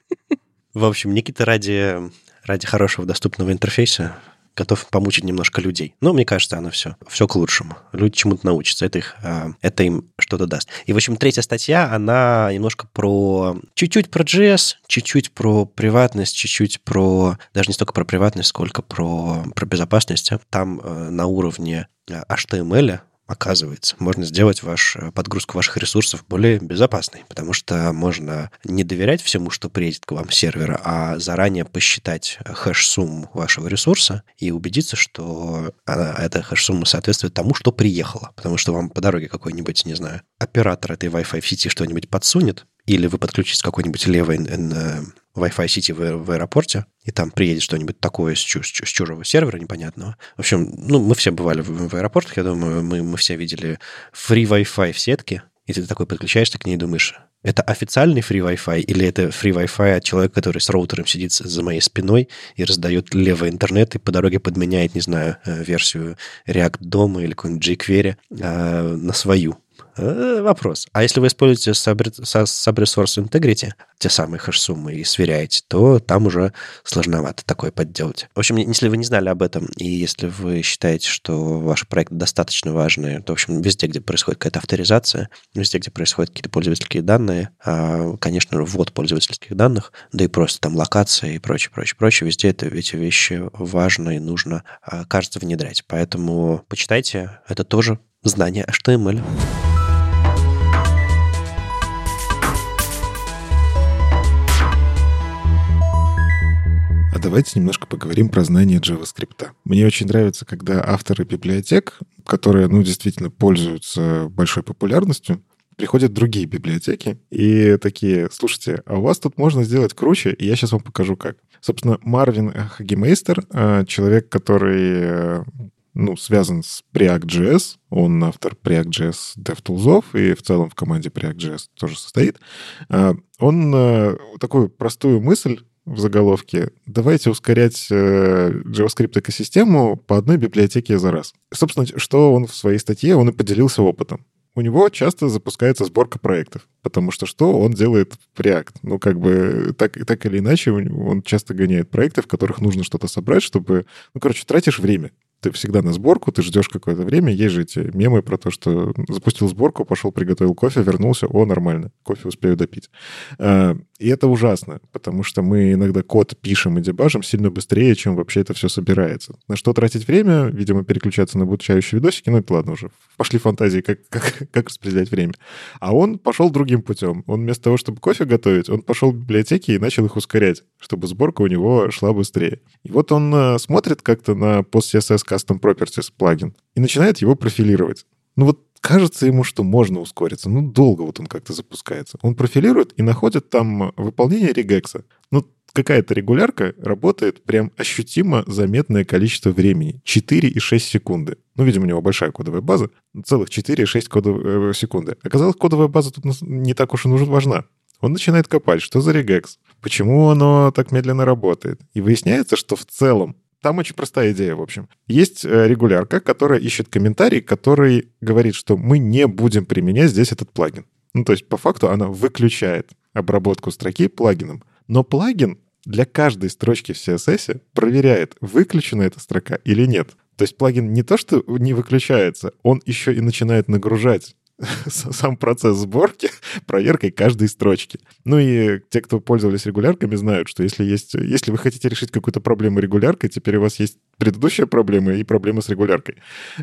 В общем, Никита ради, ради хорошего доступного интерфейса готов помучить немножко людей. Но мне кажется, оно все, все к лучшему. Люди чему-то научатся, это, их, а, это им что-то даст. И, в общем, третья статья, она немножко про... Чуть-чуть про JS, чуть-чуть про приватность, чуть-чуть про... Даже не столько про приватность, сколько про, про безопасность. Там э, на уровне HTML оказывается, можно сделать ваш, э, подгрузку ваших ресурсов более безопасной, потому что можно не доверять всему, что приедет к вам с сервера, а заранее посчитать хэш-сумму вашего ресурса и убедиться, что она, эта хэш-сумма соответствует тому, что приехало. Потому что вам по дороге какой-нибудь, не знаю, оператор этой Wi-Fi сети что-нибудь подсунет, или вы подключитесь к какой-нибудь левой э, Wi-Fi сети в, в аэропорте, и там приедет что-нибудь такое с, чуж, с чужого сервера непонятного. В общем, ну, мы все бывали в, в аэропортах, я думаю, мы, мы все видели free Wi-Fi в сетке, и ты такой подключаешься к ней и думаешь, это официальный free Wi-Fi или это free Wi-Fi от человека, который с роутером сидит за моей спиной и раздает левый интернет и по дороге подменяет, не знаю, э, версию React дома или какой-нибудь jQuery э, на свою. Э, вопрос. А если вы используете Subresource Integrity, те самые хэш-суммы, и сверяете, то там уже сложновато такое подделать. В общем, если вы не знали об этом, и если вы считаете, что ваш проект достаточно важный, то, в общем, везде, где происходит какая-то авторизация, везде, где происходят какие-то пользовательские данные, а, конечно, ввод пользовательских данных, да и просто там локация и прочее, прочее, прочее, везде это, эти вещи важно и нужно, а, кажется, внедрять. Поэтому почитайте, это тоже знание HTML. А давайте немножко поговорим про знание JavaScript. Мне очень нравится, когда авторы библиотек, которые, ну, действительно пользуются большой популярностью, приходят другие библиотеки и такие, слушайте, а у вас тут можно сделать круче, и я сейчас вам покажу как. Собственно, Марвин Хагемейстер, э, человек, который э, ну, связан с Preact.js. Он автор Preact.js DevTools, и в целом в команде Preact.js тоже состоит. Э, он такую простую мысль в заголовке «Давайте ускорять JavaScript-экосистему по одной библиотеке за раз». Собственно, что он в своей статье, он и поделился опытом у него часто запускается сборка проектов, потому что что он делает в React? Ну, как бы так, так или иначе он часто гоняет проекты, в которых нужно что-то собрать, чтобы... Ну, короче, тратишь время ты всегда на сборку, ты ждешь какое-то время. Есть же эти мемы про то, что запустил сборку, пошел, приготовил кофе, вернулся, о, нормально, кофе успею допить. А, и это ужасно, потому что мы иногда код пишем и дебажим сильно быстрее, чем вообще это все собирается. На что тратить время? Видимо, переключаться на обучающие видосики. Ну, это ладно уже. Пошли фантазии, как, как, как распределять время. А он пошел другим путем. Он вместо того, чтобы кофе готовить, он пошел в библиотеки и начал их ускорять, чтобы сборка у него шла быстрее. И вот он э, смотрит как-то на PostCSS Custom Properties плагин и начинает его профилировать. Ну вот кажется ему, что можно ускориться. Ну, долго вот он как-то запускается. Он профилирует и находит там выполнение регекса. Ну, какая-то регулярка работает прям ощутимо заметное количество времени. 4,6 секунды. Ну, видимо, у него большая кодовая база. Целых 4,6 кодов... Э, секунды. Оказалось, кодовая база тут не так уж и нужна, важна. Он начинает копать, что за регекс, почему оно так медленно работает. И выясняется, что в целом там очень простая идея, в общем. Есть э, регулярка, которая ищет комментарий, который говорит, что мы не будем применять здесь этот плагин. Ну, то есть, по факту, она выключает обработку строки плагином. Но плагин для каждой строчки в CSS проверяет, выключена эта строка или нет. То есть плагин не то, что не выключается, он еще и начинает нагружать сам процесс сборки проверкой каждой строчки. Ну и те, кто пользовались регулярками, знают, что если, есть, если вы хотите решить какую-то проблему регуляркой, теперь у вас есть предыдущая проблема и проблема с регуляркой.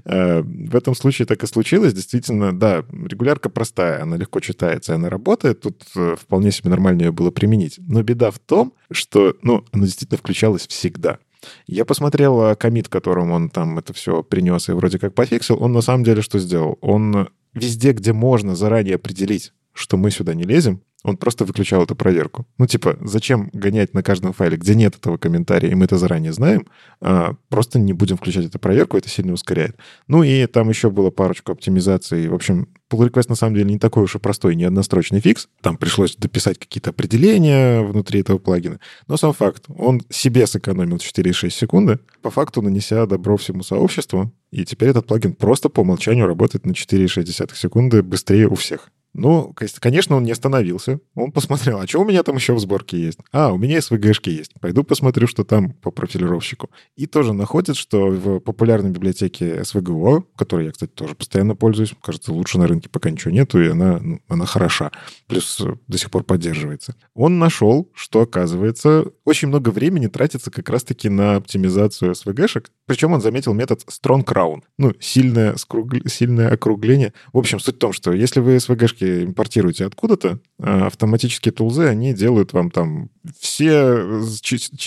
Э, в этом случае так и случилось. Действительно, да, регулярка простая, она легко читается, она работает. Тут э, вполне себе нормально ее было применить. Но беда в том, что ну, она действительно включалась всегда. Я посмотрел э, комит, которым он там это все принес и вроде как пофиксил. Он на самом деле что сделал? Он везде, где можно заранее определить, что мы сюда не лезем, он просто выключал эту проверку. Ну, типа, зачем гонять на каждом файле, где нет этого комментария, и мы это заранее знаем, а, просто не будем включать эту проверку, это сильно ускоряет. Ну, и там еще было парочку оптимизаций. В общем, pull request на самом деле не такой уж и простой, не однострочный фикс. Там пришлось дописать какие-то определения внутри этого плагина. Но сам факт, он себе сэкономил 4,6 секунды, по факту нанеся добро всему сообществу, и теперь этот плагин просто по умолчанию работает на 4,6 секунды быстрее у всех. Ну, конечно, он не остановился. Он посмотрел, а что у меня там еще в сборке есть? А, у меня SVG-шки есть. Пойду посмотрю, что там по профилировщику. И тоже находит, что в популярной библиотеке SVGO, которой я, кстати, тоже постоянно пользуюсь, кажется, лучше на рынке пока ничего нету, и она, ну, она хороша. Плюс э, до сих пор поддерживается. Он нашел, что, оказывается, очень много времени тратится как раз-таки на оптимизацию SVG-шек. Причем он заметил метод Strong Crown. Ну, сильное, скруг... сильное округление. В общем, суть в том, что если вы SVG-шки импортируете откуда-то, а автоматические тулзы, они делают вам там все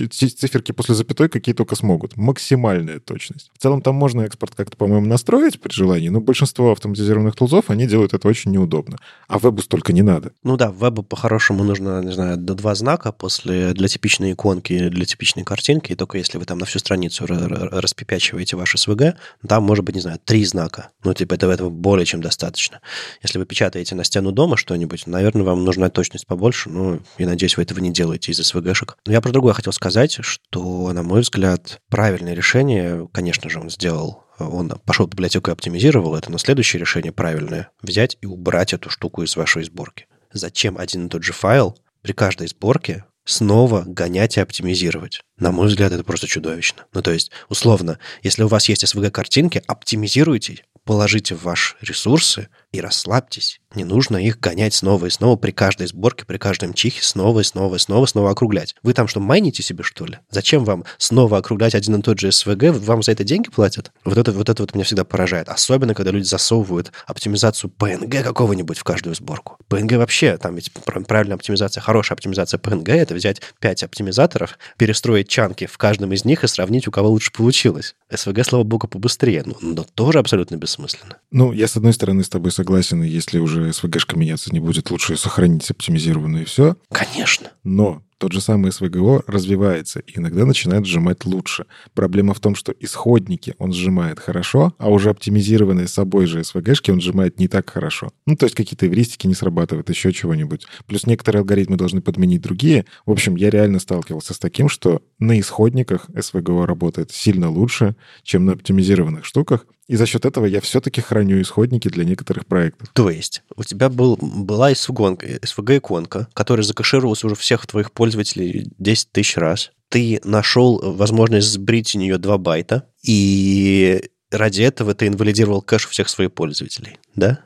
циферки после запятой, какие только смогут. Максимальная точность. В целом там можно экспорт как-то, по-моему, настроить при желании, но большинство автоматизированных тулзов, они делают это очень неудобно. А вебу столько не надо. Ну да, вебу по-хорошему нужно, не знаю, до два знака после для типичной иконки для типичной картинки, и только если вы там на всю страницу распипячиваете ваш SVG, там может быть, не знаю, три знака. Ну, типа, это этого более чем достаточно. Если вы печатаете на стену дома что-нибудь, наверное, вам нужна точность побольше, ну, и надеюсь, вы этого не делаете из SVG-шек. Но я про другое хотел сказать, что, на мой взгляд, правильное решение, конечно же, он сделал он пошел в библиотеку и оптимизировал это, но следующее решение правильное – взять и убрать эту штуку из вашей сборки. Зачем один и тот же файл при каждой сборке снова гонять и оптимизировать? На мой взгляд, это просто чудовищно. Ну, то есть, условно, если у вас есть SVG-картинки, оптимизируйте, положите в ваши ресурсы и расслабьтесь. Не нужно их гонять снова и снова при каждой сборке, при каждом чихе, снова и снова и снова, снова округлять. Вы там что, майните себе, что ли? Зачем вам снова округлять один и тот же SVG? Вам за это деньги платят? Вот это вот, это вот меня всегда поражает. Особенно, когда люди засовывают оптимизацию PNG какого-нибудь в каждую сборку. PNG вообще, там ведь правильная оптимизация, хорошая оптимизация PNG — это взять 5 оптимизаторов, перестроить чанки в каждом из них и сравнить, у кого лучше получилось. SVG, слава богу, побыстрее, но, но тоже абсолютно бессмысленно. Ну, я, с одной стороны, с тобой согласен, если уже SVG-шка меняться не будет, лучше сохранить оптимизированную и все. Конечно. Но тот же самый SVGO развивается и иногда начинает сжимать лучше. Проблема в том, что исходники он сжимает хорошо, а уже оптимизированные собой же SVG-шки он сжимает не так хорошо. Ну, то есть какие-то эвристики не срабатывают, еще чего-нибудь. Плюс некоторые алгоритмы должны подменить другие. В общем, я реально сталкивался с таким, что на исходниках SVGO работает сильно лучше, чем на оптимизированных штуках, и за счет этого я все-таки храню исходники для некоторых проектов. То есть у тебя был, была SVG-иконка, которая закашировалась уже всех твоих пользователей 10 тысяч раз. Ты нашел возможность сбрить у нее 2 байта, и ради этого ты инвалидировал кэш всех своих пользователей, да?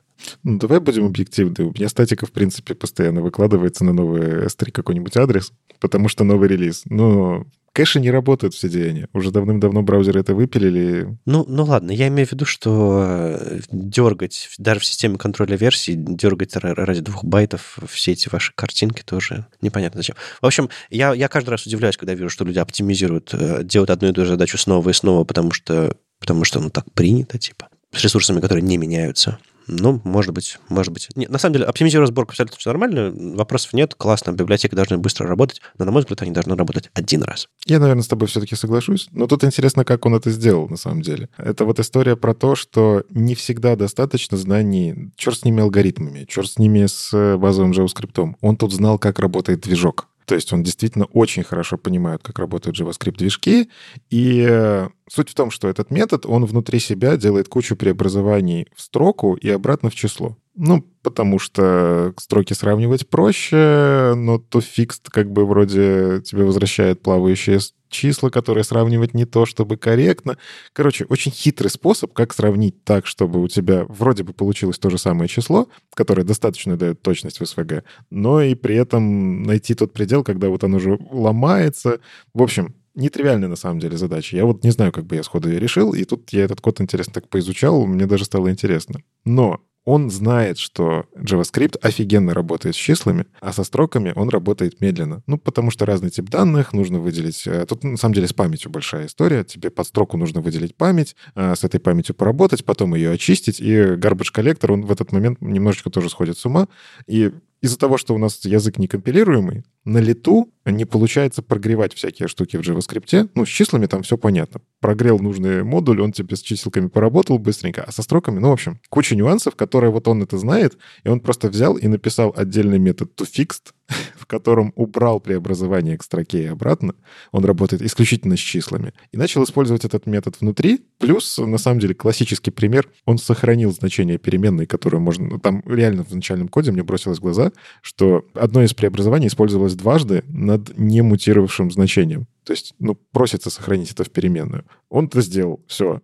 Ну, давай будем объективны. У меня статика, в принципе, постоянно выкладывается на новый S3 какой-нибудь адрес, потому что новый релиз. Но Кэши не работают в CDN. Уже давным-давно браузеры это выпилили. Ну, ну ладно, я имею в виду, что э, дергать, даже в системе контроля версий, дергать ради двух байтов все эти ваши картинки тоже непонятно зачем. В общем, я, я каждый раз удивляюсь, когда вижу, что люди оптимизируют, э, делают одну и ту же задачу снова и снова, потому что, потому что ну, так принято, типа, с ресурсами, которые не меняются. Ну, может быть, может быть. Нет, на самом деле, оптимизировать сборку абсолютно все нормально, вопросов нет, классно, библиотеки должны быстро работать, но, на мой взгляд, они должны работать один раз. Я, наверное, с тобой все-таки соглашусь, но тут интересно, как он это сделал, на самом деле. Это вот история про то, что не всегда достаточно знаний, черт с ними алгоритмами, черт с ними с базовым JavaScript. Он тут знал, как работает движок. То есть он действительно очень хорошо понимает, как работают JavaScript-движки. И э, суть в том, что этот метод, он внутри себя делает кучу преобразований в строку и обратно в число. Ну, потому что строки сравнивать проще, но то фикс как бы вроде тебе возвращает плавающие числа, которые сравнивать не то, чтобы корректно. Короче, очень хитрый способ, как сравнить так, чтобы у тебя вроде бы получилось то же самое число, которое достаточно дает точность в СВГ, но и при этом найти тот предел, когда вот оно уже ломается. В общем, нетривиальная на самом деле задача. Я вот не знаю, как бы я сходу ее решил, и тут я этот код интересно так поизучал, мне даже стало интересно. Но он знает, что JavaScript офигенно работает с числами, а со строками он работает медленно. Ну, потому что разный тип данных нужно выделить. Э, тут, на самом деле, с памятью большая история. Тебе под строку нужно выделить память, э, с этой памятью поработать, потом ее очистить, и garbage коллектор, он в этот момент немножечко тоже сходит с ума. И из-за того, что у нас язык некомпилируемый, на лету не получается прогревать всякие штуки в JavaScript. Ну, с числами там все понятно. Прогрел нужный модуль, он тебе с чиселками поработал быстренько, а со строками, ну, в общем, куча нюансов, которые вот он это знает, и он просто взял и написал отдельный метод toFixed, в котором убрал преобразование к строке и обратно. Он работает исключительно с числами. И начал использовать этот метод внутри. Плюс, на самом деле, классический пример. Он сохранил значение переменной, которую можно... Ну, там реально в начальном коде мне бросилось в глаза, что одно из преобразований использовалось дважды над немутировавшим значением. То есть, ну, просится сохранить это в переменную. Он это сделал. Все.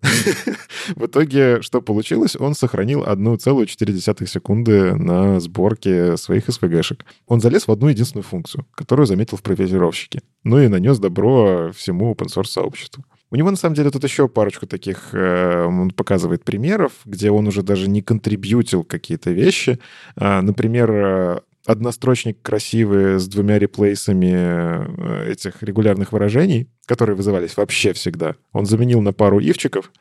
В итоге, что получилось? Он сохранил 1,4 секунды на сборке своих SVG-шек. Он залез в одну единственную функцию, которую заметил в проектировщике. Ну и нанес добро всему open-source сообществу. У него, на самом деле, тут еще парочку таких, э, он показывает примеров, где он уже даже не контрибьютил какие-то вещи. А, например, э, однострочник красивый с двумя реплейсами э, этих регулярных выражений, которые вызывались вообще всегда. Он заменил на пару ивчиков,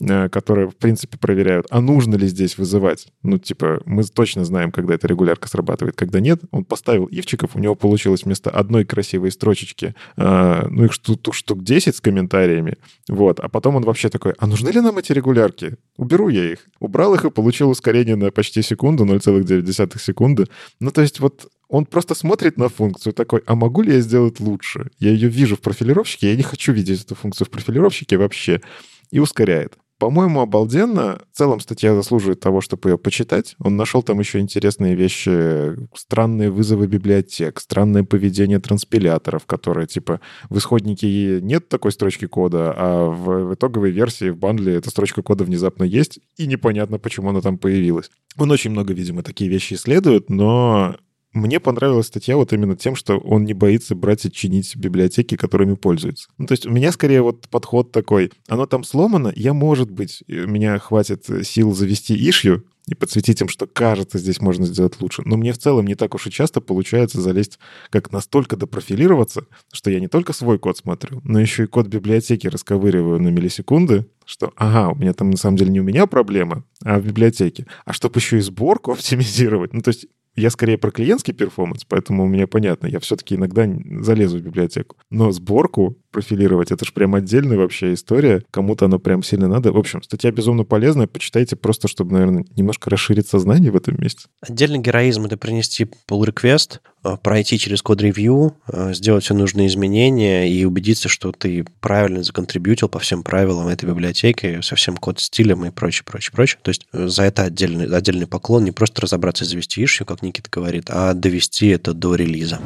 э, которые, в принципе, проверяют, а нужно ли здесь вызывать. Ну, типа, мы точно знаем, когда эта регулярка срабатывает, когда нет. Он поставил ивчиков, у него получилось вместо одной красивой строчечки, э, ну, их штук, штук 10 с комментариями. Вот. А потом он вообще такой, а нужны ли нам эти регулярки? Уберу я их. Убрал их и получил ускорение на почти секунду, 0,9 секунды. Ну, то есть вот он просто смотрит на функцию такой, а могу ли я сделать лучше? Я ее вижу в профилировщике, я не хочу видеть эту функцию в профилировщике вообще. И ускоряет. По-моему, обалденно. В целом статья заслуживает того, чтобы ее почитать. Он нашел там еще интересные вещи, странные вызовы библиотек, странное поведение транспиляторов, которые, типа, в исходнике нет такой строчки кода, а в итоговой версии в бандле эта строчка кода внезапно есть, и непонятно, почему она там появилась. Он очень много, видимо, такие вещи исследует, но Мне понравилась статья вот именно тем, что он не боится брать и чинить библиотеки, которыми пользуется. Ну, то есть у меня скорее вот подход такой. Оно там сломано, я, может быть, меня хватит сил завести ишью, и подсветить им, что кажется, здесь можно сделать лучше. Но мне в целом не так уж и часто получается залезть, как настолько допрофилироваться, что я не только свой код смотрю, но еще и код библиотеки расковыриваю на миллисекунды, что, ага, у меня там на самом деле не у меня проблема, а в библиотеке. А чтобы еще и сборку оптимизировать, ну, то есть я скорее про клиентский перформанс, поэтому у меня понятно, я все-таки иногда залезу в библиотеку. Но сборку профилировать, это же прям отдельная вообще история. Кому-то оно прям сильно надо. В общем, статья безумно полезная. Почитайте просто, чтобы, наверное, немножко расширить сознание в этом месте. Отдельный героизм — это принести pull request, э, пройти через код-ревью, э, сделать все нужные изменения и убедиться, что ты правильно законтрибьютил по всем правилам этой библиотеки, со всем код-стилем и прочее, прочее, прочее. То есть э, за это отдельный, отдельный поклон, не просто разобраться и завести ишью, как Никита говорит, а довести это до релиза.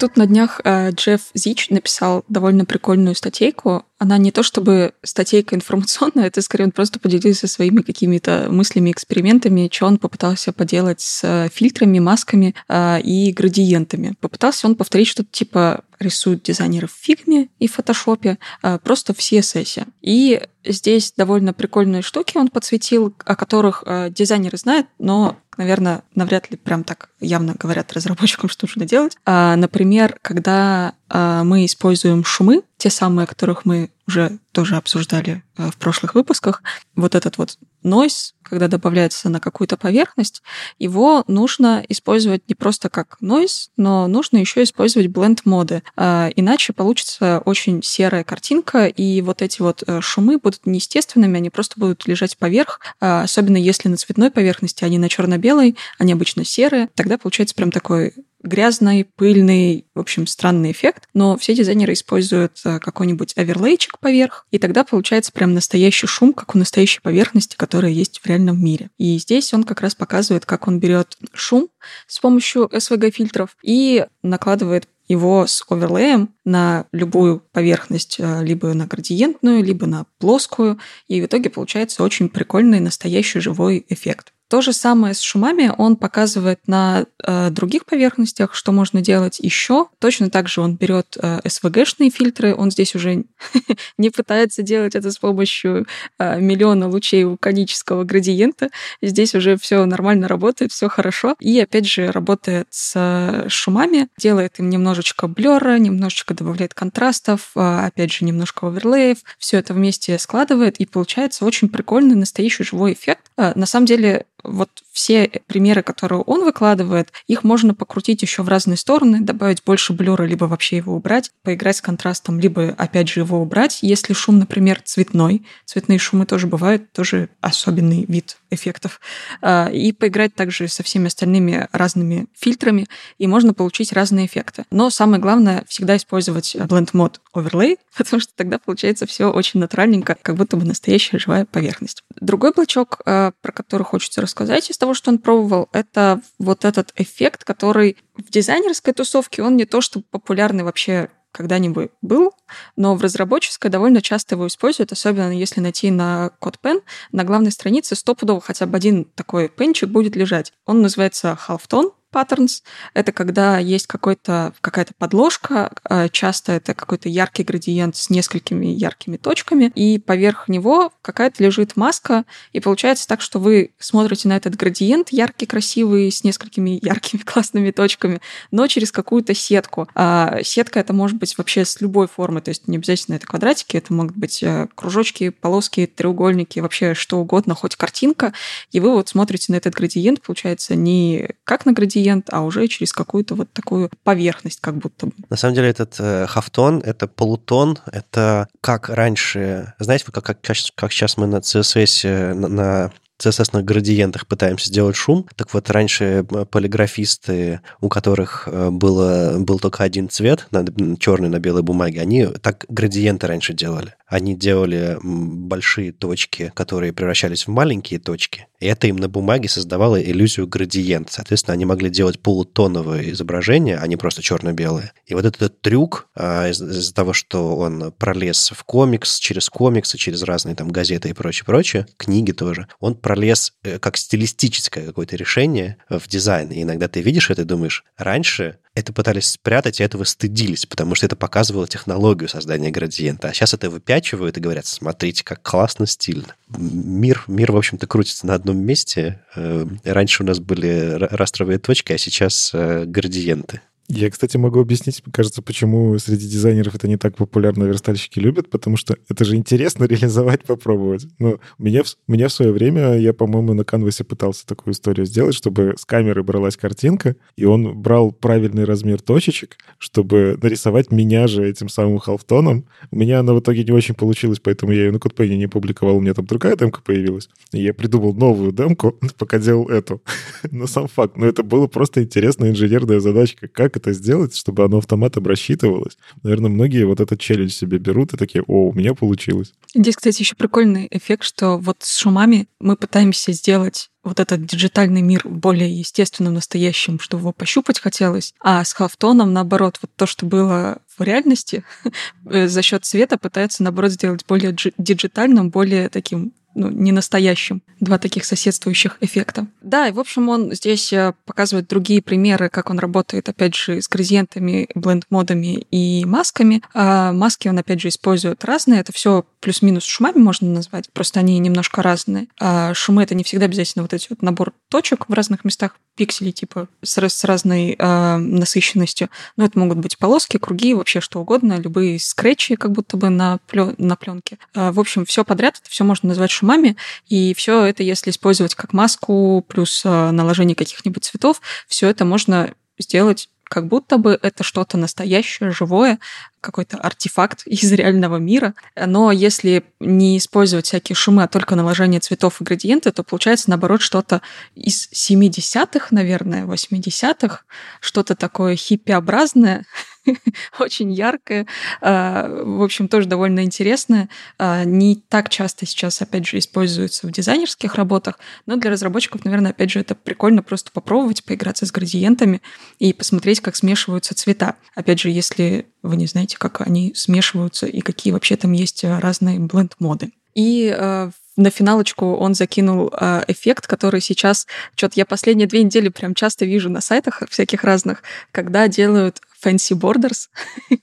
Тут на днях э, Джефф Зич написал довольно прикольную статейку. Она не то чтобы статейка информационная, это скорее он просто поделился своими какими-то мыслями, экспериментами, что он попытался поделать с фильтрами, масками э, и градиентами. Попытался он повторить что-то типа рисуют дизайнеры в фигме и в фотошопе, э, просто в CSS. И здесь довольно прикольные штуки он подсветил, о которых э, дизайнеры знают, но наверное, навряд ли прям так явно говорят разработчикам, что нужно делать. А, например, когда мы используем шумы, те самые, о которых мы уже тоже обсуждали а, в прошлых выпусках, вот этот вот noise, когда добавляется на какую-то поверхность, его нужно использовать не просто как noise, но нужно еще использовать blend моды. Иначе получится очень серая картинка, и вот эти вот э, шумы будут неестественными, они просто будут лежать поверх, особенно если на цветной поверхности, а не на черно-белой, они обычно серые, тогда получается прям такой грязный, пыльный, в общем, странный эффект, но все дизайнеры используют э, какой-нибудь оверлейчик поверх, и тогда получается прям настоящий шум, как у настоящей поверхности, которая есть в реальном мире. И здесь он как раз показывает, как он берет шум с помощью SVG-фильтров и накладывает его с оверлеем на любую поверхность, э, либо на градиентную, либо на плоскую, и в итоге получается очень прикольный настоящий живой эффект. То же самое с шумами он показывает на э, других поверхностях, что можно делать еще. Точно так же он берет э, SVG-шные фильтры, он здесь уже не пытается делать это с помощью э, миллиона лучей вулканического градиента. Здесь уже все нормально работает, все хорошо. И опять же работает с шумами, делает им немножечко блера, немножечко добавляет контрастов, э, опять же немножко оверлеев. Все это вместе складывает, и получается очень прикольный настоящий живой эффект. Э, на самом деле вот все примеры, которые он выкладывает, их можно покрутить еще в разные стороны, добавить больше блюра, либо вообще его убрать, поиграть с контрастом, либо опять же его убрать. Если шум, например, цветной, цветные шумы тоже бывают, тоже особенный вид эффектов. А, и поиграть также со всеми остальными разными фильтрами, и можно получить разные эффекты. Но самое главное всегда использовать Blend Mode Overlay, потому что тогда получается все очень натуральненько, как будто бы настоящая живая поверхность. Другой блочок, а, про который хочется рассказать из того, что он пробовал, это вот этот эффект, который в дизайнерской тусовке, он не то, что популярный вообще когда-нибудь был, но в разработческой довольно часто его используют, особенно если найти на CodePen, на главной странице стопудово хотя бы один такой пенчик будет лежать. Он называется Halftone, patterns. Это когда есть какой-то, какая-то подложка, а, часто это какой-то яркий градиент с несколькими яркими точками, и поверх него какая-то лежит маска, и получается так, что вы смотрите на этот градиент яркий, красивый, с несколькими яркими классными точками, но через какую-то сетку. А сетка это может быть вообще с любой формы, то есть не обязательно это квадратики, это могут быть э, кружочки, полоски, треугольники, вообще что угодно, хоть картинка, и вы вот смотрите на этот градиент, получается, не как на градиент, клиент, а уже через какую-то вот такую поверхность как будто бы. На самом деле этот э, хафтон, это полутон, это как раньше, знаете, как, как, как сейчас мы на CSS, э, на, на CSS градиентах пытаемся сделать шум. Так вот, раньше э, полиграфисты, у которых э, было, был только один цвет, на, черный на белой бумаге, они так градиенты раньше делали. Они делали большие точки, которые превращались в маленькие точки, И это им на бумаге создавало иллюзию градиента. Соответственно, они могли делать полутоновые изображения, а не просто черно-белые. И вот этот трюк а, из- из-за того, что он пролез в комикс, через комиксы, через разные там газеты и прочее, прочее, книги тоже, он пролез э, как стилистическое какое-то решение в дизайн. И иногда ты видишь это и думаешь, раньше это пытались спрятать, и этого стыдились, потому что это показывало технологию создания градиента. А сейчас это выпячивают и говорят, смотрите, как классно, стильно. Мир, мир в общем-то, крутится на одном месте. Э, Раньше у нас были ра- растровые точки, а сейчас э, градиенты. Я, кстати, могу объяснить, кажется, почему среди дизайнеров это не так популярно, верстальщики любят, потому что это же интересно реализовать, попробовать. Ну, меня, меня в свое время, я, по-моему, на канвасе пытался такую историю сделать, чтобы с камеры бралась картинка, и он брал правильный размер точечек, чтобы нарисовать меня же этим самым халфтоном. У меня она в итоге не очень получилась, поэтому я ее на Кодпене не публиковал, у меня там другая демка появилась. И я придумал новую демку, пока делал эту. Но сам факт, ну это было просто интересная инженерная задачка, как это сделать, чтобы оно автоматом рассчитывалось. Наверное, многие вот этот челлендж себе берут и такие, о, у меня получилось. Здесь, кстати, еще прикольный эффект, что вот с шумами мы пытаемся сделать вот этот диджитальный мир более естественным, настоящим, чтобы его пощупать хотелось, а с хафтоном, наоборот, вот то, что было в реальности, э, за счет цвета пытается, наоборот, сделать более джи- диджитальным, более таким ну, не настоящим. Два таких соседствующих эффекта. Да, и, в общем, он здесь э, показывает другие примеры, как он работает, опять же, с градиентами, бленд-модами и масками. А маски он, опять же, использует разные. Это все плюс-минус шумами можно назвать, просто они немножко разные. А шумы — это не всегда обязательно вот эти вот набор точек в разных местах, пикселей типа с, с разной а, насыщенностью. Но это могут быть полоски, круги, вообще что угодно, любые скретчи как будто бы на, плё- на пленке. А, в общем, все подряд, это все можно назвать шумами, и все это, если использовать как маску, плюс а, наложение каких-нибудь цветов, все это можно сделать как будто бы это что-то настоящее, живое, какой-то артефакт из реального мира. Но если не использовать всякие шумы, а только наложение цветов и градиенты, то получается, наоборот, что-то из 70-х, наверное, 80-х, что-то такое хиппиобразное, очень яркое, а, в общем, тоже довольно интересное. А, Не так часто сейчас, опять же, используется в дизайнерских работах, но для разработчиков, наверное, опять же, это прикольно просто попробовать, поиграться с градиентами и посмотреть, как смешиваются цвета. Опять же, если вы не знаете, как они смешиваются и какие вообще там есть э, разные бленд-моды. И э, на финалочку он закинул э, эффект, который сейчас, что-то я последние две недели прям часто вижу на сайтах всяких разных, когда делают fancy borders.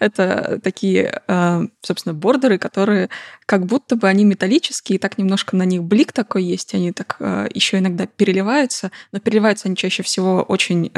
Это такие, э, собственно, бордеры, которые как будто бы они металлические, и так немножко на них блик такой есть, они так э, еще иногда переливаются, но переливаются они чаще всего очень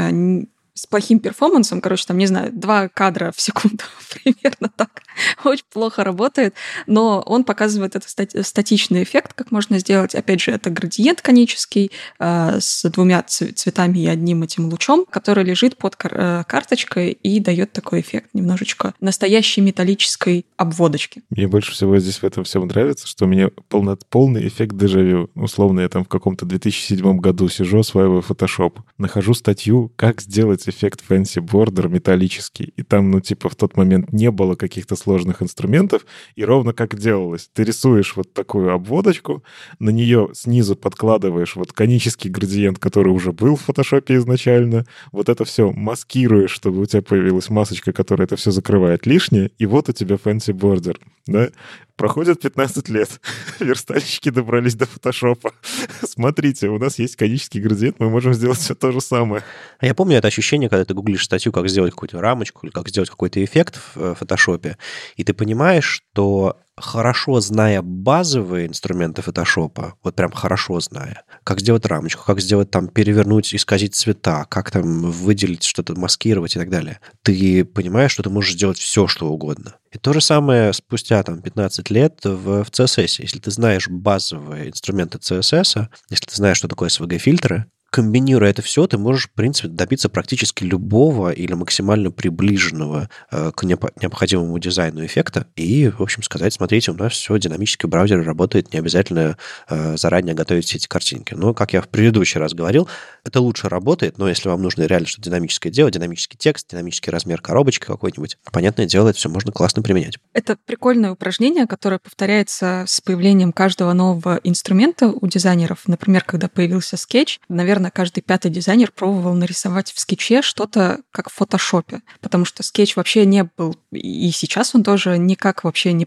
с плохим перформансом, короче, там, не знаю, два кадра в секунду, примерно так. Очень плохо работает, но он показывает этот стати- статичный эффект, как можно сделать. Опять же, это градиент конический э, с двумя цветами и одним этим лучом, который лежит под кар- э, карточкой и дает такой эффект немножечко настоящей металлической обводочки. Мне больше всего здесь в этом всем нравится, что у меня полно, полный эффект дежавю. Условно, я там в каком-то 2007 году сижу, осваиваю Photoshop, нахожу статью, как сделать эффект Fancy Border металлический. И там, ну, типа, в тот момент не было каких-то сложных инструментов, и ровно как делалось. Ты рисуешь вот такую обводочку, на нее снизу подкладываешь вот конический градиент, который уже был в фотошопе изначально, вот это все маскируешь, чтобы у тебя появилась масочка, которая это все закрывает лишнее, и вот у тебя fancy border, да? Проходит 15 лет, верстальщики добрались до фотошопа. Смотрите, у нас есть конический градиент, мы можем сделать все то же самое. А я помню это ощущение, когда ты гуглишь статью, как сделать какую-то рамочку или как сделать какой-то эффект в э, фотошопе, и ты понимаешь, что хорошо зная базовые инструменты фотошопа, вот прям хорошо зная, как сделать рамочку, как сделать там, перевернуть, исказить цвета, как там выделить что-то, маскировать и так далее, ты понимаешь, что ты можешь сделать все, что угодно. И то же самое спустя там 15 лет в, в CSS. Если ты знаешь базовые инструменты CSS, если ты знаешь, что такое SVG-фильтры, комбинируя это все, ты можешь, в принципе, добиться практически любого или максимально приближенного э, к необходимому дизайну эффекта и, в общем, сказать, смотрите, у нас все, динамический браузер работает, не обязательно э, заранее готовить все эти картинки. Но, как я в предыдущий раз говорил, это лучше работает, но если вам нужно реально что-то динамическое делать, динамический текст, динамический размер коробочки какой-нибудь, понятное дело, это все можно классно применять. Это прикольное упражнение, которое повторяется с появлением каждого нового инструмента у дизайнеров. Например, когда появился скетч, наверное, каждый пятый дизайнер пробовал нарисовать в скетче что-то как в фотошопе, потому что скетч вообще не был, и сейчас он тоже никак вообще не,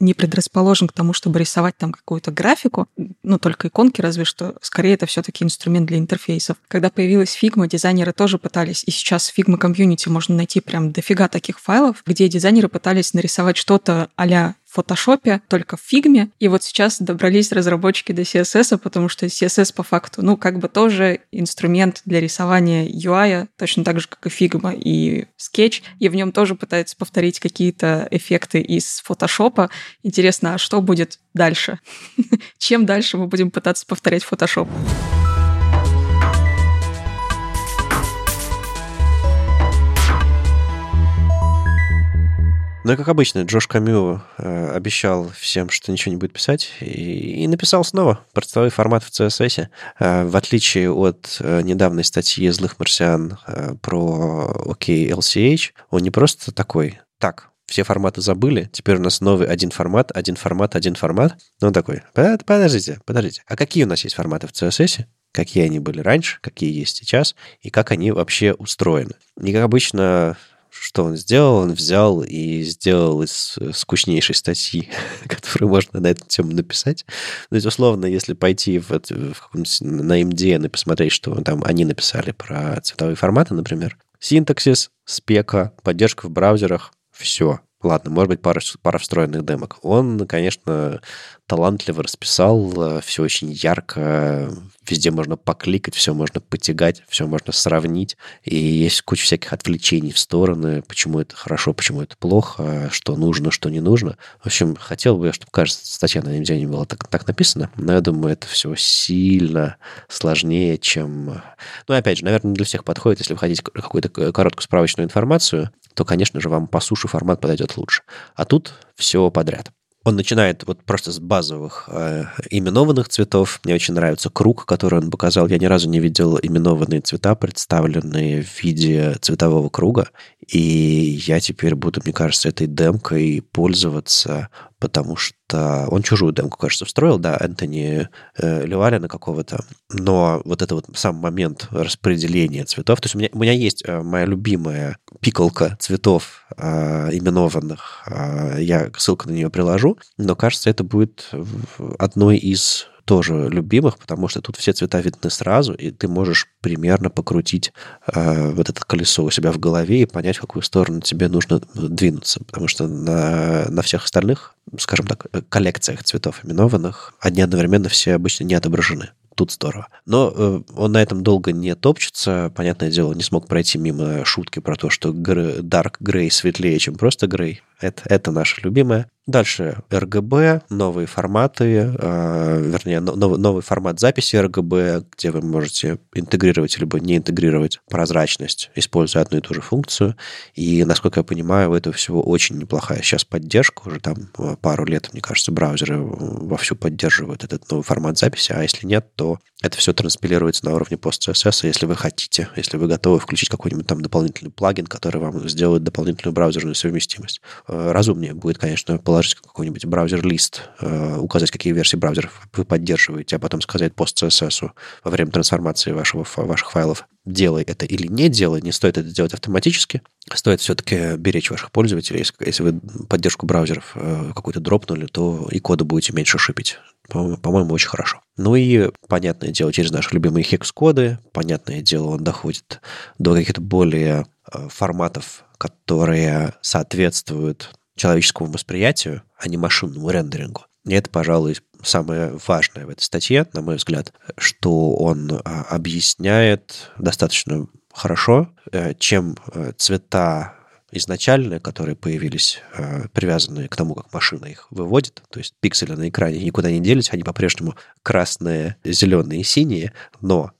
не предрасположен к тому, чтобы рисовать там какую-то графику, ну, только иконки разве что. Скорее, это все таки инструмент для интерфейсов. Когда появилась Figma, дизайнеры тоже пытались, и сейчас в Figma комьюнити можно найти прям дофига таких файлов, где дизайнеры пытались нарисовать что-то а фотошопе, только в фигме. И вот сейчас добрались разработчики до CSS, потому что CSS по факту, ну, как бы тоже инструмент для рисования UI, точно так же, как и Figma и Sketch, и в нем тоже пытаются повторить какие-то эффекты из фотошопа. Интересно, а что будет дальше? Чем дальше мы будем пытаться повторять Photoshop? Ну как обычно, Джош Камю э, обещал всем, что ничего не будет писать, и, и написал снова простой формат в CSS. Э, в отличие от э, недавней статьи «Злых марсиан» э, про OKLCH, он не просто такой, так, все форматы забыли, теперь у нас новый один формат, один формат, один формат. Ну, он такой, подождите, подождите, а какие у нас есть форматы в CSS? Какие они были раньше, какие есть сейчас, и как они вообще устроены. И, как обычно, что он сделал? Он взял и сделал из э, скучнейшей статьи, которую можно на эту тему написать. Ну, есть, условно, если пойти в, в на MDN и посмотреть, что там они написали про цветовые форматы, например, синтаксис, спека, поддержка в браузерах, все. Ладно, может быть, пара, пара встроенных демок. Он, конечно, талантливо расписал, э, все очень ярко, везде можно покликать, все можно потягать, все можно сравнить, и есть куча всяких отвлечений в стороны, почему это хорошо, почему это плохо, что нужно, что не нужно. В общем, хотел бы, чтобы кажется, статья на NVIDIA не была так, так написана, но я думаю, это все сильно сложнее, чем... Ну, опять же, наверное, для всех подходит, если вы хотите какую-то короткую справочную информацию, то, конечно же, вам по суше формат подойдет лучше. А тут все подряд. Он начинает вот просто с базовых э, именованных цветов. Мне очень нравится круг, который он показал. Я ни разу не видел именованные цвета, представленные в виде цветового круга. И я теперь буду, мне кажется, этой демкой пользоваться потому что он чужую демку, кажется, встроил, да, Энтони э, Левалина какого-то, но вот это вот сам момент распределения цветов, то есть у меня, у меня есть э, моя любимая пикалка цветов э, именованных, э, я ссылку на нее приложу, но кажется, это будет одной из тоже любимых, потому что тут все цвета видны сразу, и ты можешь примерно покрутить э, вот это колесо у себя в голове и понять, в какую сторону тебе нужно двинуться. Потому что на, на всех остальных, скажем так, коллекциях цветов именованных, они одновременно все обычно не отображены тут здорово. Но э, он на этом долго не топчется. Понятное дело, не смог пройти мимо шутки про то, что Dark Grey светлее, чем просто Grey. Это, это наше любимое. Дальше RGB, новые форматы, э, вернее, нов, новый формат записи RGB, где вы можете интегрировать либо не интегрировать прозрачность, используя одну и ту же функцию. И, насколько я понимаю, у этого всего очень неплохая сейчас поддержка. Уже там э, пару лет, мне кажется, браузеры вовсю поддерживают этот новый формат записи, а если нет, то это все транспилируется на уровне PostCSS, если вы хотите, если вы готовы включить какой-нибудь там дополнительный плагин, который вам сделает дополнительную браузерную совместимость. Э, разумнее будет, конечно, положить какой-нибудь браузер-лист, э, указать, какие версии браузеров вы поддерживаете, а потом сказать PostCSS во время трансформации вашего, ваших файлов, делай это или не делай, не стоит это делать автоматически. Стоит все-таки беречь ваших пользователей. Если, если вы поддержку браузеров э, какую-то дропнули, то и кода будете меньше шипить. По-моему, очень хорошо. Ну и, понятное дело, через наши любимые хекс-коды, понятное дело, он доходит до каких-то более э, форматов, которые соответствуют человеческому восприятию, а не машинному рендерингу. И это, пожалуй, самое важное в этой статье, на мой взгляд, что он а, объясняет достаточно хорошо, э, чем э, цвета изначальные, которые появились, э, привязанные к тому, как машина их выводит, то есть пиксели на экране никуда не делись, они по-прежнему красные, зеленые и синие, но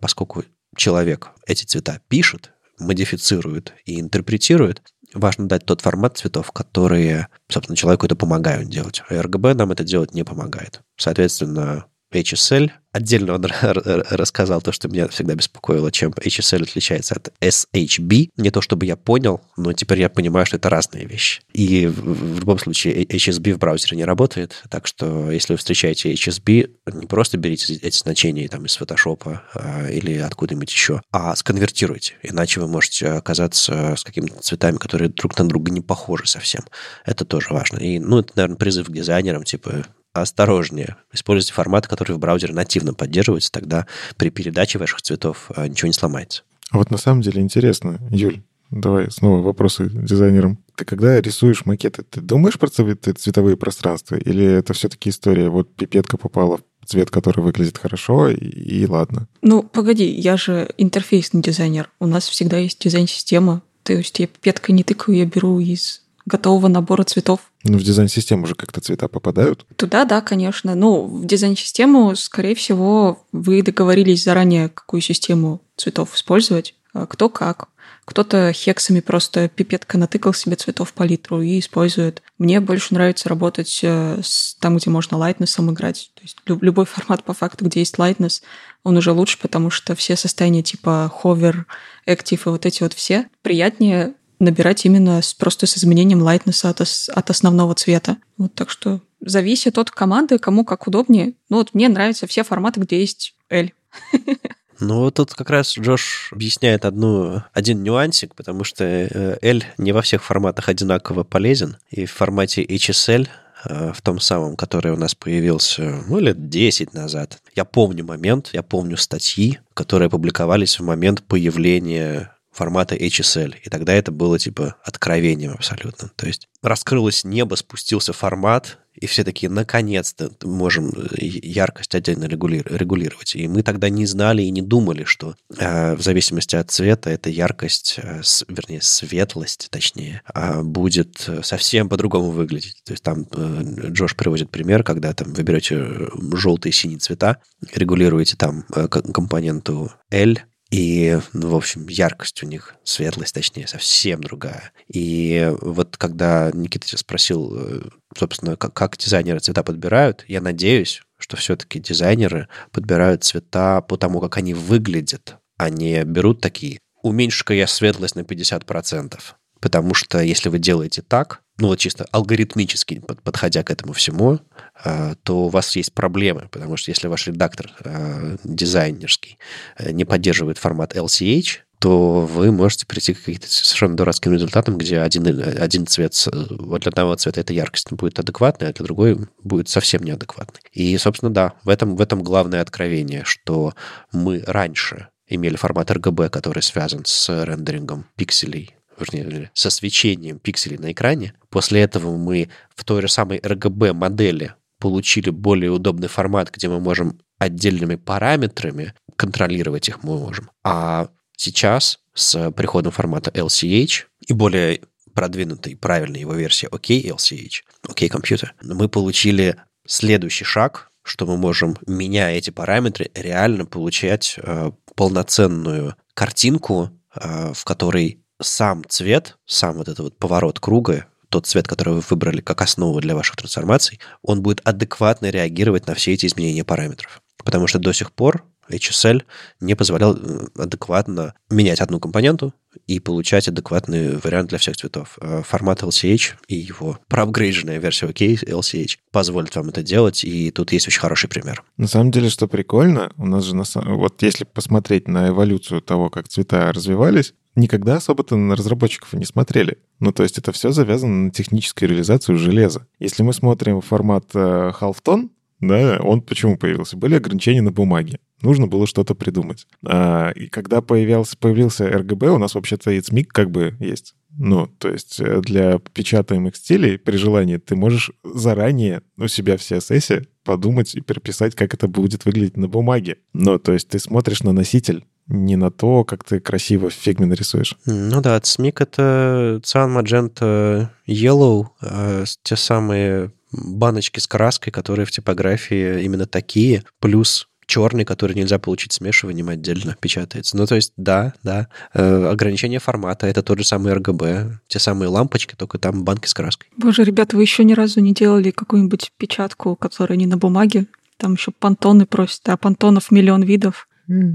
поскольку человек эти цвета пишет, модифицирует и интерпретирует, важно дать тот формат цветов, которые, собственно, человеку это помогают делать. А RGB нам это делать не помогает. Соответственно, HSL. Отдельно он рассказал то, что меня всегда беспокоило, чем HSL отличается от SHB. Не то чтобы я понял, но теперь я понимаю, что это разные вещи. И в любом случае HSB в браузере не работает, так что если вы встречаете HSB, не просто берите эти значения там, из Photoshop а, или откуда-нибудь еще, а сконвертируйте, иначе вы можете оказаться с какими-то цветами, которые друг на друга не похожи совсем. Это тоже важно. И, ну, это, наверное, призыв к дизайнерам, типа, осторожнее. Используйте форматы, которые в браузере нативно поддерживаются, тогда при передаче ваших цветов а, ничего не сломается. А вот на самом деле интересно, Юль, давай снова вопросы дизайнерам. Ты когда рисуешь макеты, ты думаешь про цветовые пространства? Или это все-таки история, вот пипетка попала в цвет, который выглядит хорошо, и, и ладно? Ну, погоди, я же интерфейсный дизайнер. У нас всегда есть дизайн-система. То есть я пипеткой не тыкаю, я беру из готового набора цветов. Ну, в дизайн-систему уже как-то цвета попадают? Туда, да, конечно. Ну, в дизайн-систему, скорее всего, вы договорились заранее, какую систему цветов использовать, а кто как. Кто-то хексами просто пипетка натыкал себе цветов палитру и использует. Мне больше нравится работать э, с, там, где можно лайтнесом играть. То есть любой формат по факту, где есть лайтнес, он уже лучше, потому что все состояния типа hover, active и вот эти вот все приятнее набирать именно с, просто с изменением лайтнесса от, от основного цвета. Вот так что зависит от команды, кому как удобнее. Ну вот мне нравятся все форматы, где есть L. Ну, тут как раз Джош объясняет одну, один нюансик, потому что э, L не во всех форматах одинаково полезен. И в формате HSL э, в том самом, который у нас появился, ну, лет 10 назад. Я помню момент, я помню статьи, которые публиковались в момент появления формата HSL. И тогда это было типа откровением абсолютно. То есть раскрылось небо, спустился формат, и все такие, наконец-то можем э, яркость отдельно регулировать. И мы тогда не знали и не думали, что э, в зависимости от цвета эта яркость, э, с, вернее, светлость, точнее, э, будет совсем по-другому выглядеть. То есть там э, Джош приводит пример, когда там вы берете э, желтые и синие цвета, регулируете там э, компоненту L, и, ну, в общем, яркость у них, светлость, точнее, совсем другая. И вот когда Никита тебя спросил, э, собственно, как, как дизайнеры цвета подбирают, я надеюсь, что все-таки дизайнеры подбирают цвета по тому, как они выглядят, а не берут такие «уменьши-ка я светлость на 50%». Потому что если вы делаете так, ну вот чисто алгоритмически подходя к этому всему, а, то у вас есть проблемы, потому что если ваш редактор а, дизайнерский э, не поддерживает формат LCH, то вы можете прийти к каким-то совершенно дурацким результатам, где один, один цвет, вот для одного цвета эта яркость будет адекватная, а для другой будет совсем неадекватной. И, собственно, да, в этом, в этом главное откровение, что мы раньше имели формат RGB, который связан с рендерингом пикселей вернее, со свечением пикселей на экране. После этого мы в той же самой RGB модели получили более удобный формат, где мы можем отдельными параметрами контролировать их мы можем. А сейчас с приходом формата LCH и более продвинутой, правильной его версии OKLCH, OK Computer, мы получили следующий шаг, что мы можем, меняя эти параметры, реально получать э, полноценную картинку, э, в которой сам цвет, сам вот этот вот поворот круга, тот цвет, который вы выбрали как основу для ваших трансформаций, он будет адекватно реагировать на все эти изменения параметров. Потому что до сих пор HSL не позволял э, адекватно менять одну компоненту и получать адекватный вариант для всех цветов. Э, формат LCH и его проапгрейдженная версия OK LCH позволит вам это делать, и тут есть очень хороший пример. На самом деле, что прикольно, у нас же, на, вот если посмотреть на эволюцию того, как цвета развивались, никогда особо-то на разработчиков не смотрели. Ну, то есть это все завязано на техническую реализацию железа. Если мы смотрим формат э, Halftone, да, он почему появился? Были ограничения на бумаге. Нужно было что-то придумать. А, и когда появился, появился RGB, у нас вообще-то и как бы есть. Ну, то есть э, для печатаемых стилей при желании ты можешь заранее у себя в CSS подумать и переписать, как это будет выглядеть на бумаге. Ну, то есть ты смотришь на носитель, не на то, как ты красиво в фигме нарисуешь. Ну да, цмик — это циан, маджента, yellow, э, те самые баночки с краской, которые в типографии именно такие, плюс черный, который нельзя получить смешиванием отдельно печатается. Ну, то есть, да, да, э, ограничение формата, это тот же самый RGB, те самые лампочки, только там банки с краской. Боже, ребята, вы еще ни разу не делали какую-нибудь печатку, которая не на бумаге? Там еще понтоны просят, а понтонов миллион видов.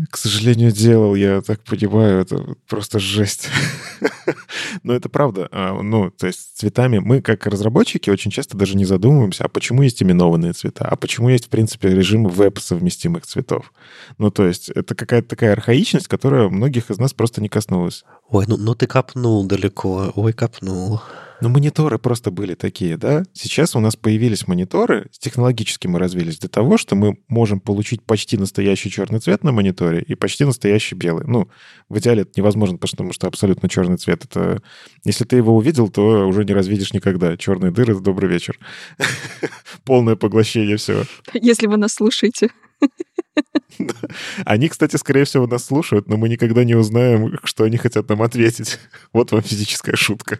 К сожалению, делал, я так понимаю, это просто жесть. Но это правда. А, ну, то есть цветами мы, как разработчики, очень часто даже не задумываемся, а почему есть именованные цвета, а почему есть, в принципе, режим веб-совместимых цветов. Ну, то есть это какая-то такая архаичность, которая многих из нас просто не коснулась. Ой, ну, ну ты копнул далеко, ой, копнул. Но мониторы просто были такие, да? Сейчас у нас появились мониторы, технологически мы развились для того, что мы можем получить почти настоящий черный цвет на мониторе и почти настоящий белый. Ну, в идеале это невозможно, потому что абсолютно черный цвет это... Если ты его увидел, то уже не развидишь никогда. Черные дыры — добрый вечер. Полное поглощение всего. Если вы нас слушаете. Они, кстати, скорее всего, нас слушают, но мы никогда не узнаем, что они хотят нам ответить. Вот вам физическая шутка.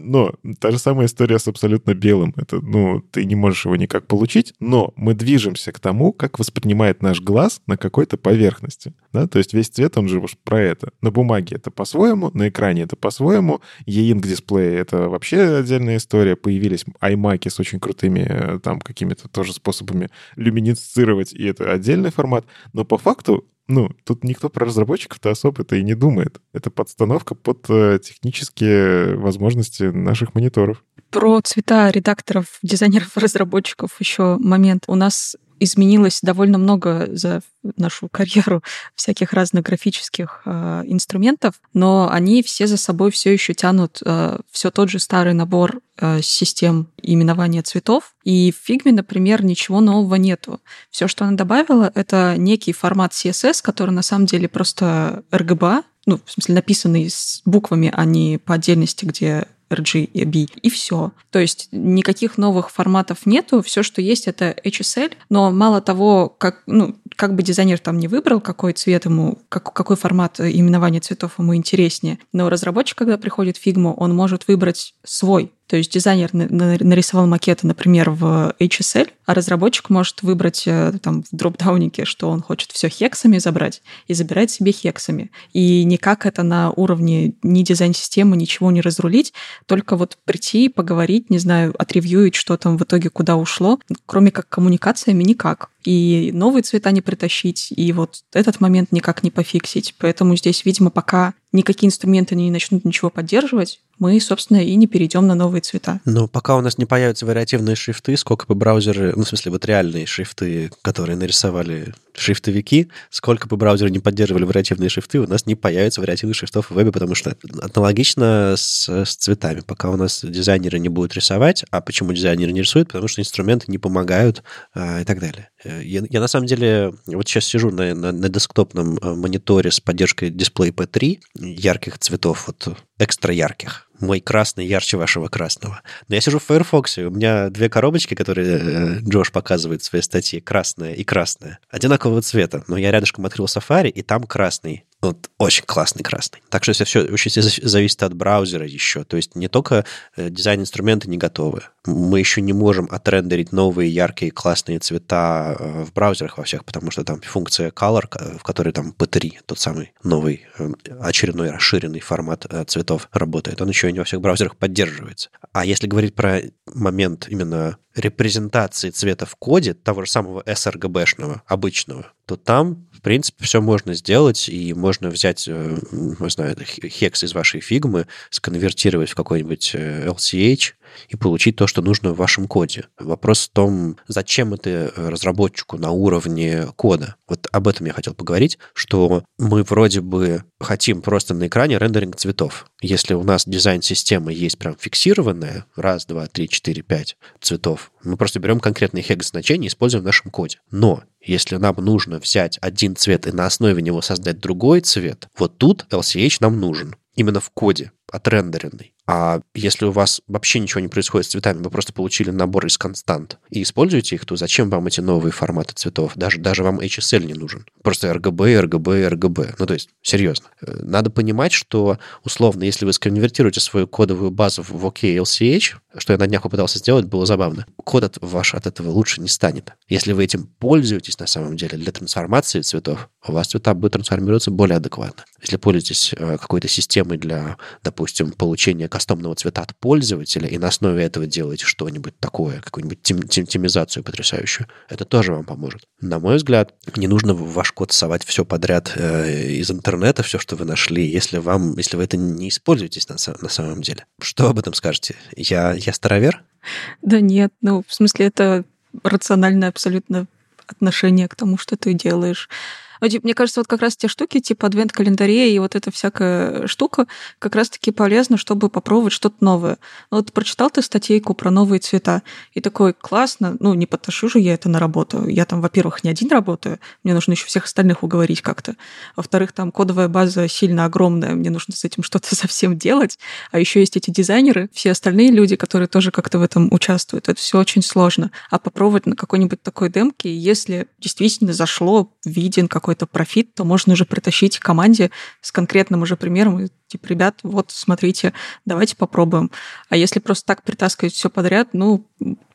Но та же самая история с абсолютно белым. Это, ну, ты не можешь его никак получить, но мы движемся к тому, как воспринимает наш глаз на какой-то поверхности. Да? То есть весь цвет, он же про это. На бумаге это по-своему, на экране это по-своему. E-Ink дисплей — это вообще отдельная история. Появились iMac с очень крутыми э, там какими-то тоже способами люминесцировать, и это отдельный формат. Но по факту, ну, тут никто про разработчиков-то особо-то и не думает. Это подстановка под э, технические возможности наших мониторов. Про цвета редакторов, дизайнеров, разработчиков еще момент. У нас изменилось довольно много за нашу карьеру всяких разных графических э, инструментов, но они все за собой все еще тянут э, все тот же старый набор э, систем именования цветов. И в Figma, например, ничего нового нету. Все, что она добавила, это некий формат CSS, который на самом деле просто RGB, ну, в смысле, написанный с буквами, а не по отдельности, где RGB, и все. То есть никаких новых форматов нету, все, что есть, это HSL, но мало того, как, ну, как бы дизайнер там не выбрал, какой цвет ему, как, какой формат именования цветов ему интереснее, но разработчик, когда приходит в Figma, он может выбрать свой то есть дизайнер нарисовал макеты, например, в HSL, а разработчик может выбрать э, там в дропдаунике, что он хочет все хексами забрать и забирать себе хексами. И никак это на уровне ни дизайн-системы ничего не разрулить, только вот прийти, поговорить, не знаю, отревьюить, что там в итоге куда ушло, кроме как коммуникациями никак. И новые цвета не притащить, и вот этот момент никак не пофиксить. Поэтому здесь, видимо, пока никакие инструменты не начнут ничего поддерживать, мы, собственно, и не перейдем на новые цвета. Но пока у нас не появятся вариативные шрифты, сколько бы браузеры, ну, в смысле, вот реальные шрифты, которые нарисовали шрифтовики, сколько бы браузеры не поддерживали вариативные шрифты, у нас не появится вариативных шрифтов в вебе, потому что аналогично с, с цветами. Пока у нас дизайнеры не будут рисовать, а почему дизайнеры не рисуют? Потому что инструменты не помогают а, и так далее. Э, я, я на самом деле вот сейчас сижу на, на, на десктопном э, мониторе с поддержкой дисплея P3 ярких цветов, вот экстра ярких мой красный ярче вашего красного. Но я сижу в Firefox, и у меня две коробочки, которые э, Джош показывает в своей статье, красная и красная, одинакового цвета. Но я рядышком открыл Safari, и там красный. Вот очень классный красный. Так что все очень зависит от браузера еще. То есть не только э, дизайн-инструменты не готовы. Мы еще не можем отрендерить новые яркие классные цвета э, в браузерах во всех, потому что там функция Color, в которой там P3, тот самый новый очередной расширенный формат цветов работает, он еще еще не во всех браузерах поддерживается. А если говорить про момент именно репрезентации цвета в коде того же самого sRGB-шного, обычного, то там, в принципе, все можно сделать, и можно взять, э, не знаю, хекс из вашей фигмы, сконвертировать в какой-нибудь LCH, э, и получить то, что нужно в вашем коде. Вопрос в том, зачем это э, разработчику на уровне кода. Вот об этом я хотел поговорить, что мы вроде бы хотим просто на экране рендеринг цветов. Если у нас дизайн-система есть прям фиксированная, раз, два, три, четыре, пять цветов, мы просто берем конкретные хекс-значения и используем в нашем коде. Но если нам нужно взять один цвет и на основе него создать другой цвет, вот тут LCH нам нужен именно в коде, отрендеренный. А если у вас вообще ничего не происходит с цветами, вы просто получили набор из констант и используете их, то зачем вам эти новые форматы цветов? Даже, даже вам HSL не нужен. Просто RGB, RGB, RGB. Ну, то есть, серьезно. Э, надо понимать, что, условно, если вы сконвертируете свою кодовую базу в OKLCH, что я на днях попытался сделать, было забавно, код от ваш от этого лучше не станет. Если вы этим пользуетесь на самом деле для трансформации цветов, у вас цвета будут трансформироваться более адекватно. Если пользуетесь э, какой-то системой для, допустим, получения кастомного цвета от пользователя, и на основе этого делаете что-нибудь такое, какую-нибудь тем, темизацию потрясающую, это тоже вам поможет. На мой взгляд, не нужно в ваш код совать все подряд э, из интернета, все, что вы нашли, если вам, если вы это не используетесь на, на самом деле. Что об этом скажете? Я, я старовер? Да нет, ну, в смысле, это рациональное абсолютно отношение к тому, что ты делаешь. Мне кажется, вот как раз те штуки, типа адвент-календарей и вот эта всякая штука, как раз-таки полезно, чтобы попробовать что-то новое. Вот прочитал ты статейку про новые цвета, и такой, классно, ну, не подтащу же я это на работу. Я там, во-первых, не один работаю, мне нужно еще всех остальных уговорить как-то. Во-вторых, там кодовая база сильно огромная, мне нужно с этим что-то совсем делать. А еще есть эти дизайнеры, все остальные люди, которые тоже как-то в этом участвуют. Это все очень сложно. А попробовать на какой-нибудь такой демке, если действительно зашло, виден как какой-то профит, то можно уже притащить команде с конкретным уже примером, типа, ребят, вот, смотрите, давайте попробуем. А если просто так притаскивать все подряд, ну,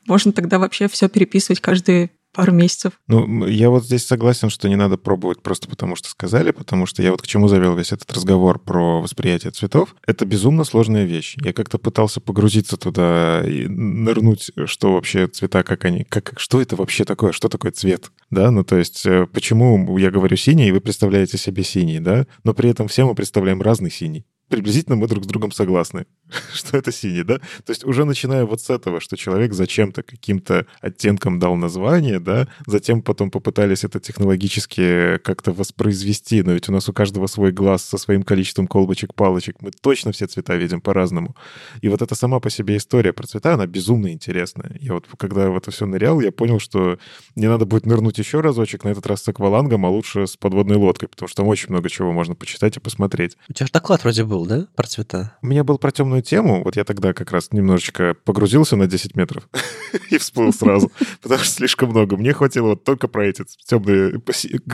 можно тогда вообще все переписывать каждые пару месяцев. Ну, я вот здесь согласен, что не надо пробовать просто потому, что сказали, потому что я вот к чему завел весь этот разговор про восприятие цветов. Это безумно сложная вещь. Я как-то пытался погрузиться туда и нырнуть, что вообще цвета, как они, как, что это вообще такое, что такое цвет, да, ну, то есть э, почему я говорю синий, и вы представляете себе синий, да, но при этом все мы представляем разный синий приблизительно мы друг с другом согласны, что это синий, да? То есть уже начиная вот с этого, что человек зачем-то каким-то оттенком дал название, да, затем потом попытались это технологически как-то воспроизвести, но ведь у нас у каждого свой глаз со своим количеством колбочек, палочек, мы точно все цвета видим по-разному. И вот эта сама по себе история про цвета, она безумно интересная. Я вот когда в это все нырял, я понял, что не надо будет нырнуть еще разочек, на этот раз с аквалангом, а лучше с подводной лодкой, потому что там очень много чего можно почитать и посмотреть. У тебя же доклад вроде был да, про цвета? У меня был про темную тему. Вот я тогда как раз немножечко погрузился на 10 метров и всплыл сразу, потому что слишком много. Мне хватило вот только про эти темные...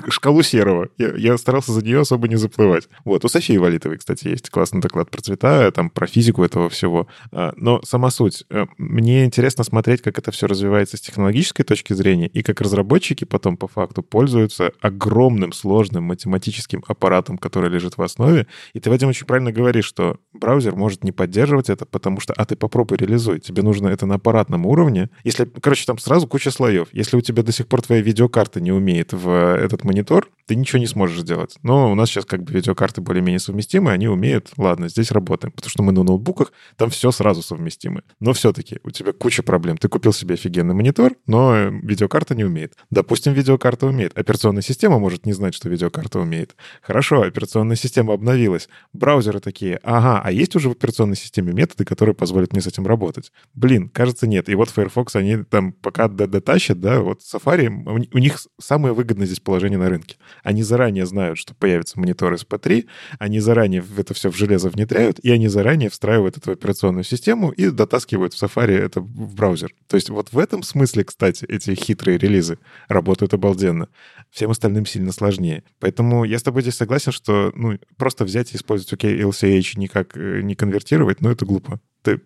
Шкалу серого. Я, я старался за нее особо не заплывать. Вот. У Софии Валитовой, кстати, есть классный доклад про цвета, там про физику этого всего. А, но сама суть. Э, мне интересно смотреть, как это все развивается с технологической точки зрения и как разработчики потом по факту пользуются огромным сложным математическим аппаратом, который лежит в основе. И ты, Вадим, очень правильно говоришь, что браузер может не поддерживать это, потому что, а ты попробуй реализуй. Тебе нужно это на аппаратном уровне. Если, короче, там сразу куча слоев. Если у тебя до сих пор твоя видеокарта не умеет в этот монитор, ты ничего не сможешь сделать. Но у нас сейчас как бы видеокарты более-менее совместимы, они умеют, ладно, здесь работаем, потому что мы на ноутбуках, там все сразу совместимы. Но все-таки у тебя куча проблем. Ты купил себе офигенный монитор, но видеокарта не умеет. Допустим, видеокарта умеет. Операционная система может не знать, что видеокарта умеет. Хорошо, операционная система обновилась. Браузеры такие, ага, а есть уже в операционной системе методы, которые позволят мне с этим работать? Блин, кажется, нет. И вот Firefox, они там пока дотащат, да, вот Safari, у них самое выгодное здесь положение на рынке. Они заранее знают, что появится монитор SP3, они заранее это все в железо внедряют, и они заранее встраивают это в операционную систему и дотаскивают в Safari это в браузер. То есть вот в этом смысле, кстати, эти хитрые релизы работают обалденно. Всем остальным сильно сложнее. Поэтому я с тобой здесь согласен, что ну, просто взять и использовать OK LCH никак э, не конвертировать, ну это глупо ты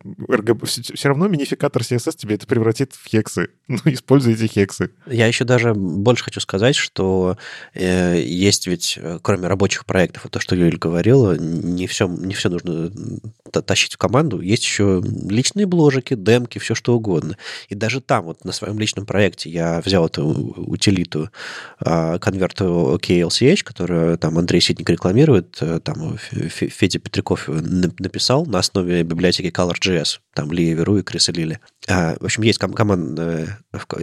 все равно минификатор CSS тебе это превратит в хексы. Ну, используй эти хексы. Я еще даже больше хочу сказать, что э, есть ведь, э, кроме рабочих проектов, то, что Юль говорила, не все, не все нужно тащить в команду. Есть еще личные бложики, демки, все что угодно. И даже там, вот на своем личном проекте я взял эту утилиту э, конверту OKLCH, которую там Андрей Ситник рекламирует, э, там Федя Петряков написал на основе библиотеки Color Color.js, там Лия Веру и Криса Лили. А, в общем, есть ком- команд,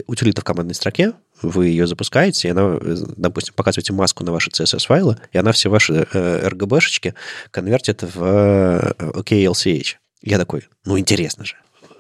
утилита в командной строке, вы ее запускаете, и она, допустим, показываете маску на ваши CSS-файлы, и она все ваши э, RGB-шечки конвертит в э, OKLCH. Я такой, ну, интересно же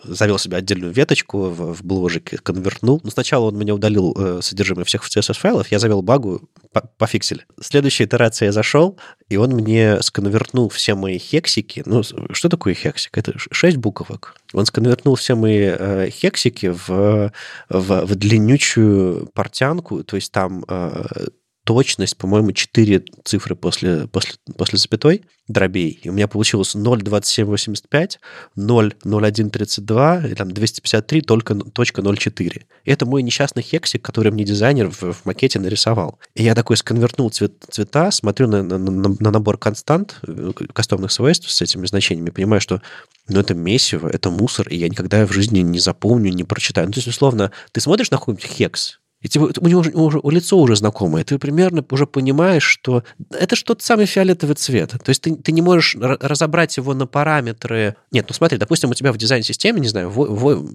завел себе отдельную веточку в, в бложике, конвертнул. Но сначала он меня удалил э, содержимое всех CSS-файлов, я завел багу, пофиксили. Следующая итерация я зашел, и он мне сконвертнул все мои хексики. Ну, что такое хексик? Это 6 буквок. Он сконвертнул все мои э, хексики в, в, в длиннючую портянку, то есть там э, точность, по-моему, 4 цифры после, после, после запятой дробей. И у меня получилось 0,2785, 0,0132, и там 253, только точка 0,4. И это мой несчастный хексик, который мне дизайнер в, в макете нарисовал. И я такой сконвертнул цвет, цвета, смотрю на, на, на, на набор констант, э, кастомных свойств с этими значениями, понимаю, что ну, это месиво, это мусор, и я никогда в жизни не запомню, не прочитаю. Ну, то есть, условно, ты смотришь на какой-нибудь хекс, и типа, у него уже, у лицо уже знакомое, ты примерно уже понимаешь, что это что тот самый фиолетовый цвет. То есть ты, ты не можешь разобрать его на параметры. Нет, ну смотри, допустим, у тебя в дизайн-системе, не знаю,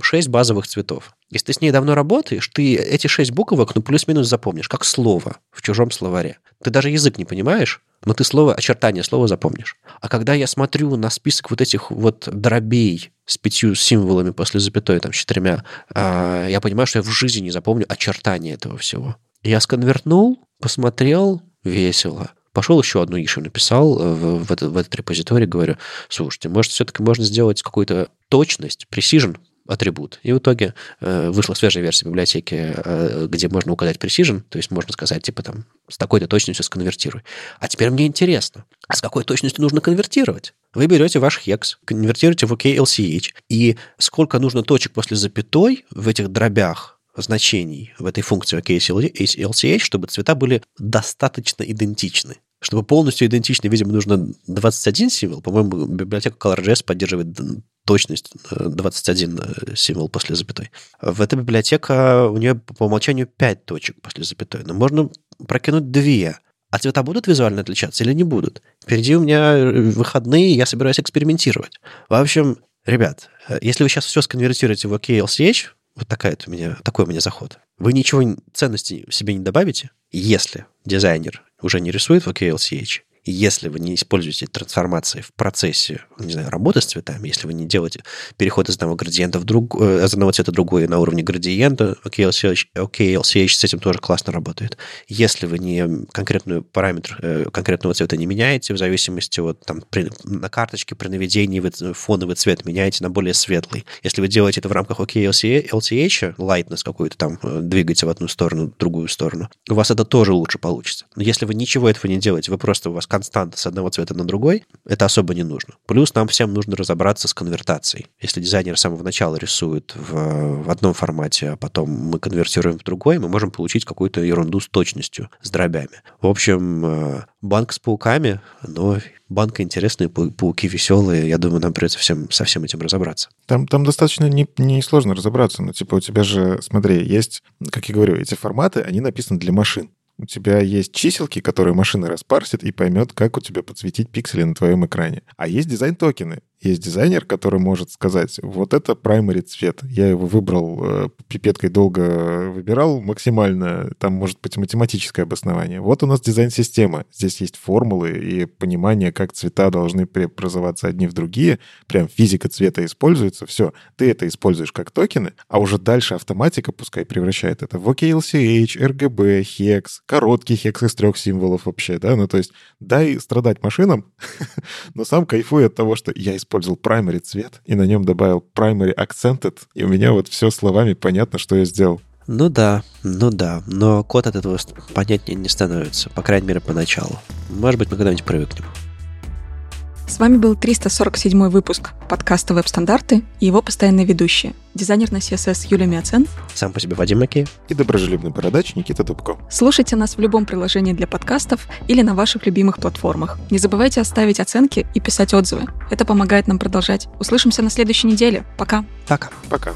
6 базовых цветов. Если ты с ней давно работаешь, ты эти 6 буквок, ну, плюс-минус запомнишь, как слово в чужом словаре. Ты даже язык не понимаешь, но ты слово, очертание слова запомнишь. А когда я смотрю на список вот этих вот дробей с пятью символами после запятой, там, с четырьмя, а, я понимаю, что я в жизни не запомню очертания этого всего. Я сконвертнул, посмотрел, весело. Пошел еще одну ишу написал э, в, в, этот, в этот репозиторий, говорю, слушайте, может, все-таки можно сделать какую-то точность, precision атрибут. И в итоге э, вышла свежая версия библиотеки, э, где можно указать precision, то есть можно сказать, типа там, с такой-то точностью сконвертируй. А теперь мне интересно, а с какой точностью нужно конвертировать? Вы берете ваш хекс, конвертируете в OKLCH, и сколько нужно точек после запятой в этих дробях значений в этой функции OKLCH, чтобы цвета были достаточно идентичны. Чтобы полностью идентичны, видимо, нужно 21 символ. По-моему, библиотека ColorJS поддерживает точность 21 э, э, символ после запятой. В этой библиотека у нее по умолчанию 5 точек после запятой, но можно прокинуть 2. А цвета будут визуально отличаться или не будут? Впереди у меня э, выходные, я собираюсь экспериментировать. В общем, ребят, если вы сейчас все сконвертируете в OKLCH, вот такая у меня, такой у меня заход, вы ничего ценности себе не добавите, если дизайнер уже не рисует в OKLCH, если вы не используете трансформации в процессе, не знаю, работы с цветами, если вы не делаете переход из одного градиента в друг, э, из одного цвета в другой на уровне градиента, OKLCH, OKLCH с этим тоже классно работает. Если вы не конкретную параметр э, конкретного цвета не меняете, в зависимости от там, при, на карточке при наведении вы фоновый цвет меняете на более светлый. Если вы делаете это в рамках OKLCH, lightness какую-то там э, двигаете в одну сторону, в другую сторону, у вас это тоже лучше получится. Но если вы ничего этого не делаете, вы просто у вас константа с одного цвета на другой, это особо не нужно. Плюс нам всем нужно разобраться с конвертацией. Если дизайнер с самого начала рисует в, в одном формате, а потом мы конвертируем в другой, мы можем получить какую-то ерунду с точностью, с дробями. В общем, э, банк с пауками, но банка интересные, пауки веселые. Я думаю, нам придется всем, со всем этим разобраться. Там, там достаточно не, не разобраться. Но, типа, у тебя же, смотри, есть, как я говорю, эти форматы, они написаны для машин. У тебя есть чиселки, которые машина распарсит и поймет, как у тебя подсветить пиксели на твоем экране. А есть дизайн-токены. Есть дизайнер, который может сказать, вот это primary цвет. Я его выбрал, э, пипеткой долго выбирал максимально, там может быть математическое обоснование. Вот у нас дизайн-система. Здесь есть формулы и понимание, как цвета должны преобразоваться одни в другие. Прям физика цвета используется. Все, ты это используешь как токены, а уже дальше автоматика пускай превращает это в OKLCH, RGB, HEX, короткий HEX из трех символов вообще, да? Ну, то есть дай страдать машинам, но сам кайфуй от того, что я использую использовал primary цвет и на нем добавил primary accented, и у меня вот все словами понятно, что я сделал. Ну да, ну да, но код от этого понятнее не становится, по крайней мере, поначалу. Может быть, мы когда-нибудь привыкнем. С вами был 347 выпуск подкаста «Веб-стандарты» и его постоянные ведущие. Дизайнер на CSS Юлия Мяцен. Сам по себе Вадим Макеев. И доброжелюбный бородач Никита Дубко. Слушайте нас в любом приложении для подкастов или на ваших любимых платформах. Не забывайте оставить оценки и писать отзывы. Это помогает нам продолжать. Услышимся на следующей неделе. Пока. Пока. Пока.